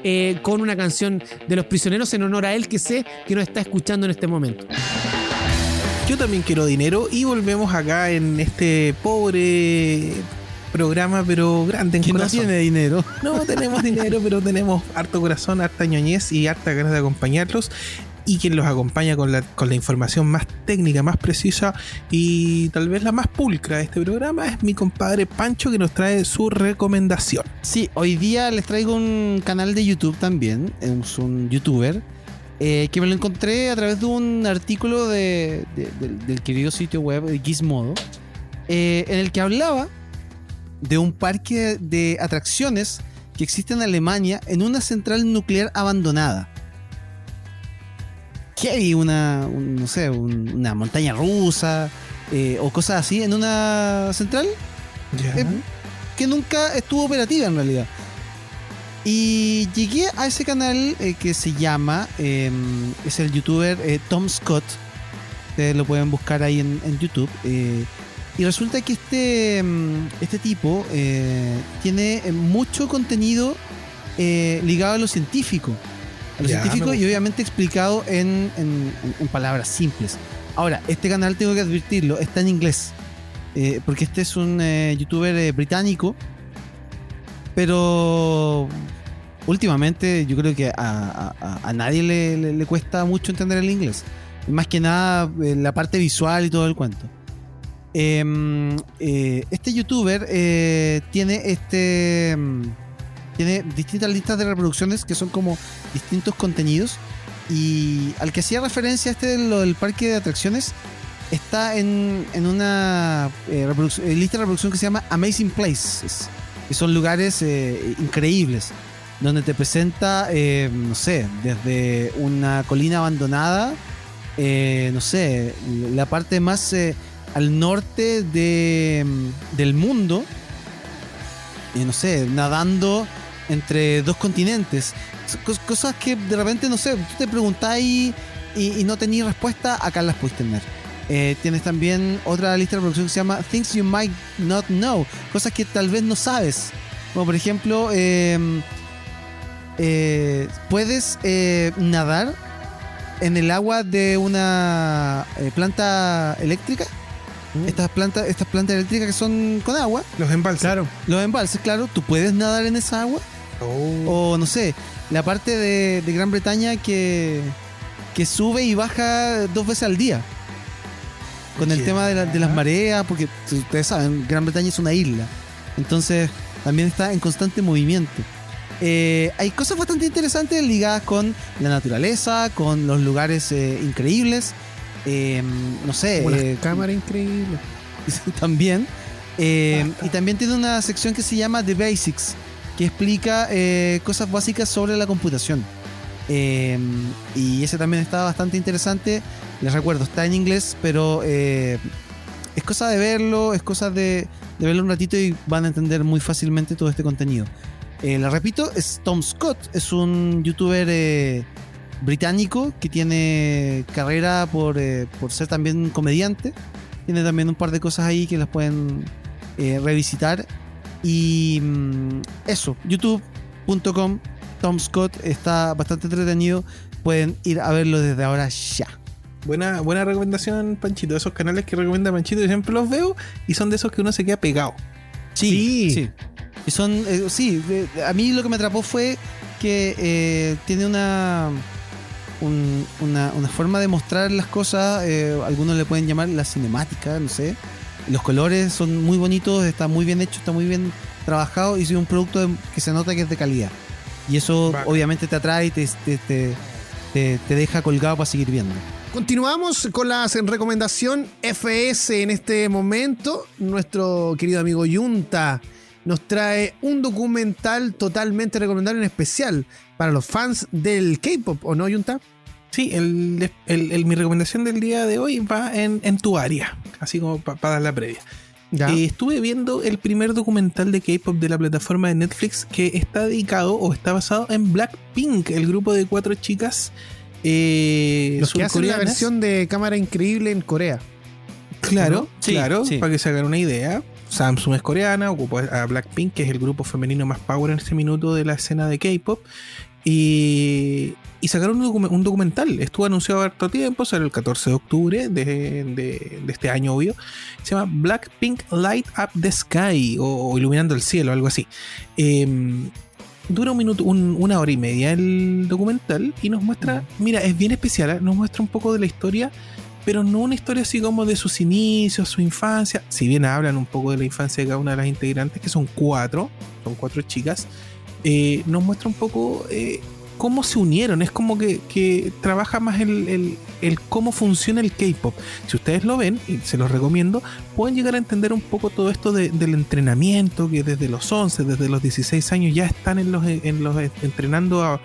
eh, con una canción de los prisioneros en honor a él que sé que nos está escuchando en este momento. Yo también quiero dinero y volvemos acá en este pobre programa, pero grande en no corazón. tiene dinero. No tenemos dinero, pero tenemos harto corazón, harta ñoñez y harta ganas de acompañarlos. Y quien los acompaña con la, con la información más técnica, más precisa y tal vez la más pulcra de este programa es mi compadre Pancho que nos trae su recomendación. Sí, hoy día les traigo un canal de YouTube también, es un youtuber, eh, que me lo encontré a través de un artículo de, de- del, del querido sitio web de Gizmodo, eh, en el que hablaba de un parque de atracciones que existe en Alemania en una central nuclear abandonada. Que hay una, un- no sé, un- una montaña rusa eh, o cosas así en una central Eh, que nunca estuvo operativa en realidad. Y llegué a ese canal eh, que se llama, eh, es el youtuber eh, Tom Scott. Ustedes lo pueden buscar ahí en, en YouTube. eh, y resulta que este, mm, este tipo tiene mucho contenido ligado a lo científico. A lo Ya, científico y obviamente explicado en, en- palabras simples. Ahora, este canal tengo que advertirlo, está en inglés. Porque este es un youtuber británico. Pero últimamente yo creo que a, nadie le, cuesta mucho entender el inglés. Más que nada eh, la parte visual y todo el cuento. Em, eh, este youtuber eh, tiene este. em, tiene distintas listas de reproducciones que son como distintos contenidos. Y al que hacía referencia este del parque de atracciones, está en, en una lista de reproducción que se llama Amazing Places, que son lugares increíbles, donde te presenta, eh, no sé, desde una colina abandonada, eh, no sé, la parte más eh, al norte de, mm, del mundo, no sé, nadando entre dos continentes. Cos- Cosas que de repente, no sé, tú te preguntáis y, no tenías respuesta, acá las puedes tener. Tienes también otra lista de reproducción que se llama Things You Might Not Know, cosas que tal vez no sabes. Como por ejemplo, eh, eh, puedes eh, nadar en el agua de una eh, planta eléctrica. Estas plantas, estas plantas eléctricas que son con agua, Los embalses. Claro. los embalses, claro, tú puedes nadar en esa agua. Oh. O no sé, la parte de, de Gran Bretaña que, que sube y baja dos veces al día. Con el tema de, la- de las mareas, porque ustedes saben, Gran Bretaña es una isla. Entonces también está en constante movimiento. Eh, hay cosas bastante interesantes ligadas con la naturaleza, con los lugares eh, increíbles. Eh, no sé, eh, las cámaras increíbles. también. Eh, y también tiene una sección que se llama The Basics, que explica cosas básicas sobre la computación. Eh, y ese también está bastante interesante. Les recuerdo, está en inglés, pero es cosa de verlo, es cosa de, de verlo un ratito y van a entender muy fácilmente todo este contenido. Eh, les repito, es Tom Scott, es un youtuber eh, británico que tiene carrera por, eh, por ser también comediante. Tiene también un par de cosas ahí que las pueden eh, revisitar. Y mm, eso, youtube.com, Tom Scott está bastante entretenido. Pueden ir a verlo desde ahora ya. Buena, buena recomendación, Panchito. Esos canales que recomienda Panchito, yo siempre los veo y son de esos que uno se queda pegado. Sí, Sí. sí. Y son, eh, sí, de- a mí lo que me atrapó fue que eh, tiene una, un- una, una forma de mostrar las cosas, eh, algunos le pueden llamar la cinemática, no sé. Los colores son muy bonitos, está muy bien hecho, está muy bien trabajado y es un producto de- que se nota que es de calidad. Y eso Bacán. obviamente te atrae y te, te, te- te- te deja colgado para seguir viendo. Continuamos con la recomendación FS en este momento. Nuestro querido amigo Yunta nos trae un documental totalmente recomendable en especial para los fans del K-pop, ¿o no, Yunta? Sí, el, el- el- mi recomendación del día de hoy va en, en tu área, así como para dar la previa. Ya. Eh, estuve viendo el primer documental de K-pop de la plataforma de Netflix que está dedicado o está basado en Blackpink, el grupo de cuatro chicas eh, los que hacen la versión de cámara increíble en Corea. Claro, ¿no? Sí, claro, sí. para que se hagan una idea. Samsung es coreana, ocupó a Blackpink, que es el grupo femenino más power en este minuto de la escena de K-pop. Y, y sacaron un, docu- un documental. Estuvo anunciado harto tiempo, salió el 14 de octubre de, de- de este año, obvio. Se llama Blackpink Light Up the Sky o, o Iluminando el Cielo, algo así. Em, dura un minuto, un- una hora y media el documental y nos muestra, mira, es bien especial, ¿eh? nos muestra un poco de la historia, pero no una historia así como de sus inicios, su infancia. Si bien hablan un poco de la infancia de cada una de las integrantes, que son cuatro, son cuatro chicas, eh, nos muestra un poco eh, cómo se unieron. Es como que, que trabaja más el, el- cómo funciona el K-pop. Si ustedes lo ven, y se los recomiendo, pueden llegar a entender un poco todo esto de- del entrenamiento, que desde los 11, desde los 16 años ya están en los, en los entrenando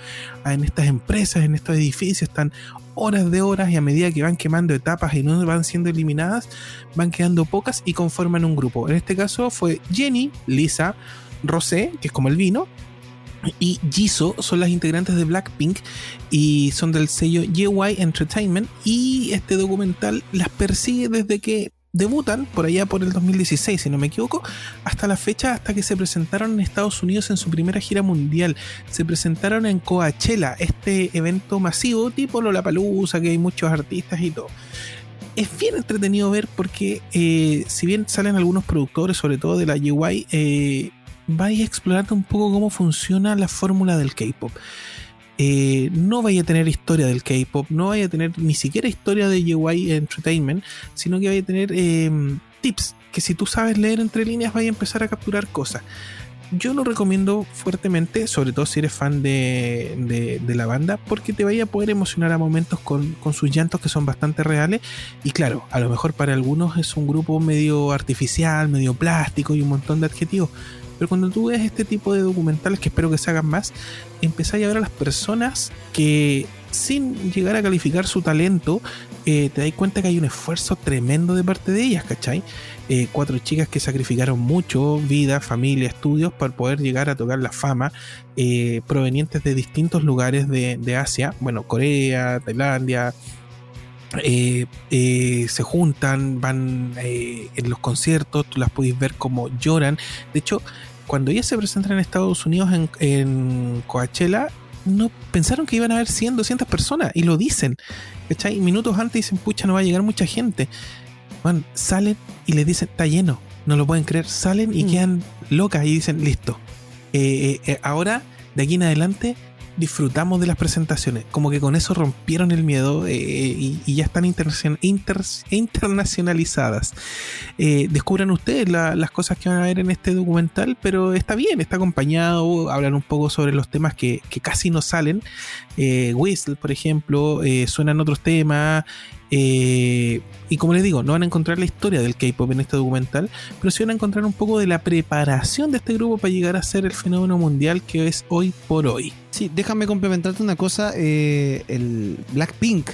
en estas empresas, en estos edificios, están horas de horas y a medida que van quemando etapas y no van siendo eliminadas, van quedando pocas y conforman un grupo. En este caso fue Jenny, Lisa, Rosé, que es como el vino, y Jisoo son las integrantes de Blackpink y son del sello YY Entertainment y este documental las persigue desde que debutan por allá por el 2016 si no me equivoco hasta la fecha hasta que se presentaron en Estados Unidos en su primera gira mundial se presentaron en Coachella este evento masivo tipo Lollapalooza que hay muchos artistas y todo es bien entretenido ver porque eh, si bien salen algunos productores sobre todo de la YY eh, vais explorando un poco cómo funciona la fórmula del K-pop. Eh, no vaya a tener historia del K-pop, no vaya a tener ni siquiera historia de YY Entertainment, sino que vaya a tener eh, tips que si tú sabes leer entre líneas vaya a empezar a capturar cosas. Yo lo recomiendo fuertemente, sobre todo si eres fan de, de- de la banda, porque te vaya a poder emocionar a momentos con, con sus llantos que son bastante reales. Y claro, a lo mejor para algunos es un grupo medio artificial, medio plástico y un montón de adjetivos. Pero cuando tú ves este tipo de documentales, que espero que se hagan más, empezáis a ver a las personas que sin llegar a calificar su talento, eh, te das cuenta que hay un esfuerzo tremendo de parte de ellas, ¿cachai? Eh, cuatro chicas que sacrificaron mucho, vida, familia, estudios, para poder llegar a tocar la fama, eh, provenientes de distintos lugares de, Asia, bueno, Corea, Tailandia, se juntan, van en los conciertos, tú las podéis ver como lloran. De hecho, cuando ellas se presentan en Estados Unidos en, en Coachella, no pensaron que iban a haber 100, 200 personas y lo dicen. ¿cachai? Minutos antes dicen, pucha, no va a llegar mucha gente. Van, salen y les dicen, está lleno, no lo pueden creer. Salen y Mm. quedan locas y dicen, listo. Eh, eh, eh, ahora, de aquí en adelante, disfrutamos de las presentaciones. Como que con eso rompieron el miedo eh, y, ya están internacion- inter- internacionalizadas. Eh, descubran ustedes la- las cosas que van a ver en este documental, pero está bien, está acompañado. Hablan un poco sobre los temas que, que casi no salen. Eh, Whistle, por ejemplo, suenan otros temas. Eh, y como les digo, no van a encontrar la historia del K-pop en este documental, pero sí van a encontrar un poco de la preparación de este grupo para llegar a ser el fenómeno mundial que es hoy por hoy. Sí, déjame complementarte una cosa. eh, el Blackpink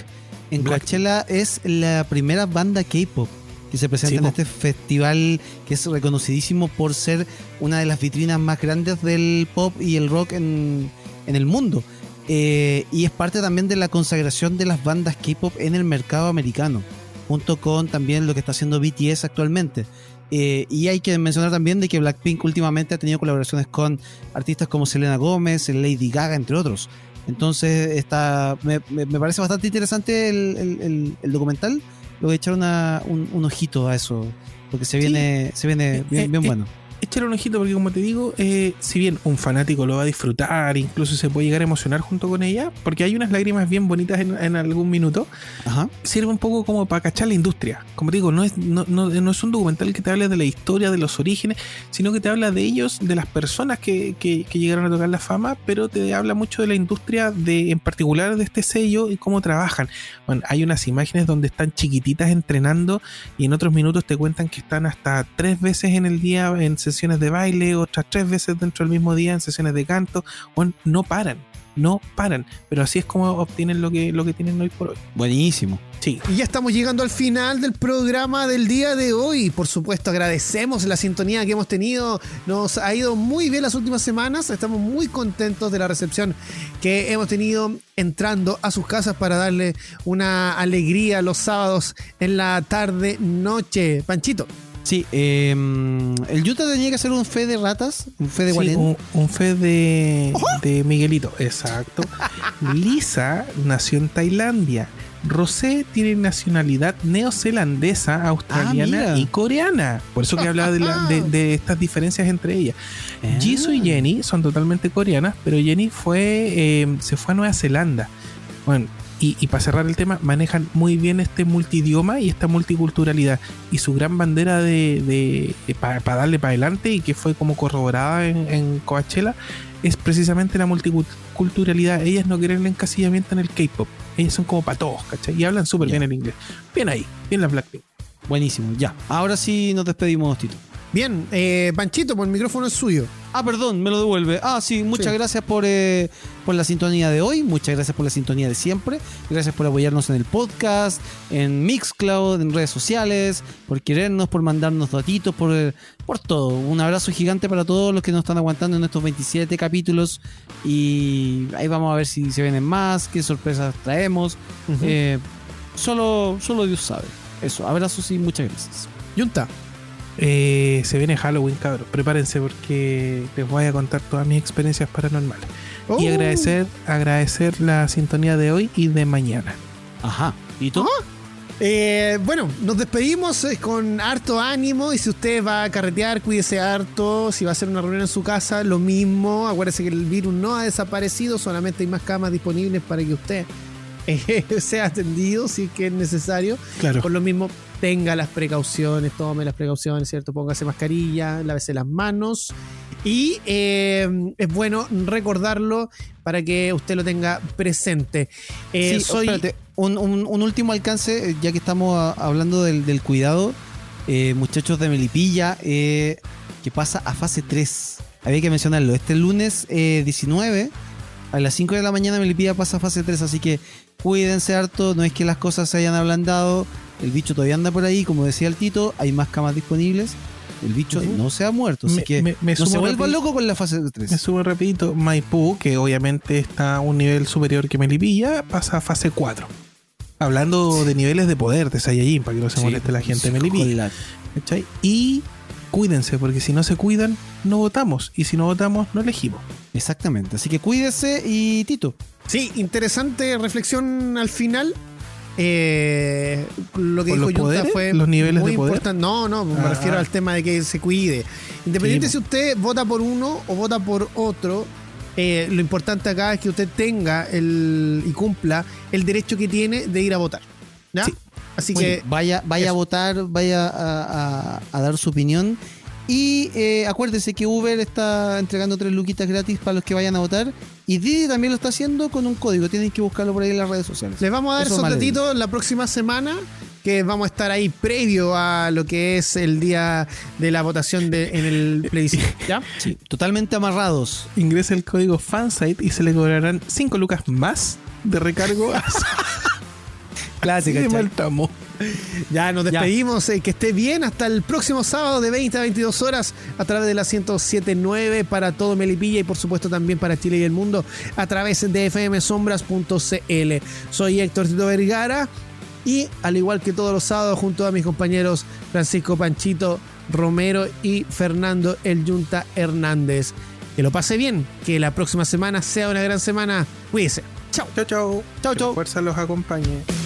en Black- Coachella es la primera banda K-pop que se presenta Sí, en este festival que es reconocidísimo por ser una de las vitrinas más grandes del pop y el rock en, en el mundo. Eh, y es parte también de la consagración de las bandas K-pop en el mercado americano, junto con también lo que está haciendo BTS actualmente. Eh, y hay que mencionar también de que Blackpink últimamente ha tenido colaboraciones con artistas como Selena Gómez, Lady Gaga, entre otros. Entonces está, me, me- parece bastante interesante el, el- el- el documental. Le voy a echar una- un, un ojito a eso, porque se Sí. viene, se viene Eh, bien, eh, bien bueno. Échale un ojito porque como te digo, eh, si bien un fanático lo va a disfrutar, incluso se puede llegar a emocionar junto con ella, porque hay unas lágrimas bien bonitas en, en algún minuto, Ajá. sirve un poco como para cachar la industria. Como te digo, no es, no, no- no es un documental que te hable de la historia, de los orígenes, sino que te habla de ellos, de las personas que, que- que llegaron a tocar la fama, pero te habla mucho de la industria de, en particular de este sello y cómo trabajan. Bueno, hay unas imágenes donde están chiquititas entrenando y en otros minutos te cuentan que están hasta tres veces en el día en sesiones de baile, otras tres veces dentro del mismo día en sesiones de canto. Bueno, no paran, no paran, pero así es como obtienen lo que, lo que tienen hoy por hoy. Buenísimo. Sí. Y ya estamos llegando al final del programa del día de hoy. Por supuesto, agradecemos la sintonía que hemos tenido. Nos ha ido muy bien las últimas semanas. Estamos muy contentos de la recepción que hemos tenido entrando a sus casas para darle una alegría los sábados en la tarde noche. Panchito. Sí, eh, el Utah tenía que hacer un fe de ratas, un fe de Sí, un, un fe de, de Miguelito, exacto. Lisa nació en Tailandia. Rosé tiene nacionalidad neozelandesa, australiana mira. y coreana. Por eso que hablaba de, la- de- de estas diferencias entre ellas. Jisoo y Jenny son totalmente coreanas, pero Jenny fue eh, se fue a Nueva Zelanda. Bueno, y, y para cerrar el tema, manejan muy bien este multidioma y esta multiculturalidad. Y su gran bandera de, para darle para adelante y que fue como corroborada en, en Coachella es precisamente la multiculturalidad. Ellas no quieren el encasillamiento en el K-pop. Ellas son como para todos, ¿cachai? Y hablan súper bien el inglés. Bien ahí, bien la Blackpink. Buenísimo, ya. Ahora sí nos despedimos, Tito. Bien, eh, Panchito, pues el micrófono es suyo. Ah, perdón, me lo devuelve. Ah, sí, muchas Sí. gracias por, eh, por la sintonía de hoy, muchas gracias por la sintonía de siempre, gracias por apoyarnos en el podcast, en Mixcloud, en redes sociales, por querernos, por mandarnos datitos, por, eh, por todo. Un abrazo gigante para todos los que nos están aguantando en estos 27 capítulos y ahí vamos a ver si se vienen más, qué sorpresas traemos. Eh, solo, solo Dios sabe. Eso, abrazos y muchas gracias. Yunta. Eh, se viene Halloween, cabros. Prepárense porque les voy a contar todas mis experiencias paranormales. Y Oh. agradecer, agradecer la sintonía de hoy y de mañana. Ajá. ¿Y tú? Eh, bueno, nos despedimos eh, con harto ánimo y si usted va a carretear, cuídese harto. Si va a hacer una reunión en su casa, lo mismo. Acuérdese que el virus no ha desaparecido, solamente hay más camas disponibles para que usted eh, sea atendido si es que es necesario. Claro. Por lo mismo, tenga las precauciones, tome las precauciones, ¿cierto? Póngase mascarilla, lávese las manos. Y eh, es bueno recordarlo para que usted lo tenga presente. Eh, Sí, soy. espérate, un, un- un último alcance, eh, ya que estamos a- hablando del, del cuidado, eh, muchachos de Melipilla, que pasa a fase 3. Había que mencionarlo. Este lunes eh, 19, a las 5 de la mañana, Melipilla pasa a fase 3, así que cuídense harto. No es que las cosas se hayan ablandado. El bicho todavía anda por ahí, como decía el Tito, hay más camas disponibles. El bicho no se ha muerto, así Me- que me- me no se rápido. locos con la fase 3. Me subo rapidito. Maipú, que obviamente está a un nivel superior que Melipilla, pasa a fase 4. Hablando de niveles de poder de Saiyajin, para que no se moleste la gente de Melipilla. Y cuídense, porque si no se cuidan, no votamos. Y si no votamos, no elegimos. Exactamente. Así que cuídese y Tito. Sí, interesante reflexión al final. Eh, lo que ¿Con dijo Junta poderes? fue ¿Los niveles muy de poder? importante. No, no, me Ah, refiero al tema de que se cuide. Independiente Sí, si usted vota por uno o vota por otro, eh, lo importante acá es que usted tenga el y cumpla el derecho que tiene de ir a votar. ¿ya? Sí. Así Muy que bien, vaya, vaya a votar, vaya a, a- a dar su opinión. Y eh, acuérdese que Uber está entregando tres luquitas gratis para los que vayan a votar. Y Didi también lo está haciendo con un código. Tienen que buscarlo por ahí en las redes sociales. les vamos a dar datitos la próxima semana. Que vamos a estar ahí previo a lo que es el día de la votación de, en el plebiscito. ¿Ya? Sí, totalmente amarrados. Ingresa el código fansite y se le cobrarán 5 lucas más de recargo. Así de ¿cachai? mal. Ya nos Ya. despedimos, eh, que esté bien hasta el próximo sábado de 20 a 22 horas a través de la 1079 para todo Melipilla y por supuesto también para Chile y el mundo a través de fmsombras.cl. Soy Héctor Tito Vergara y al igual que todos los sábados junto a mis compañeros Francisco Panchito Romero y Fernando El Yunta Hernández. Que lo pase bien, que la próxima semana sea una gran semana. Cuídese. Chao. Chao, chao. Chao, chao. fuerza los acompañe.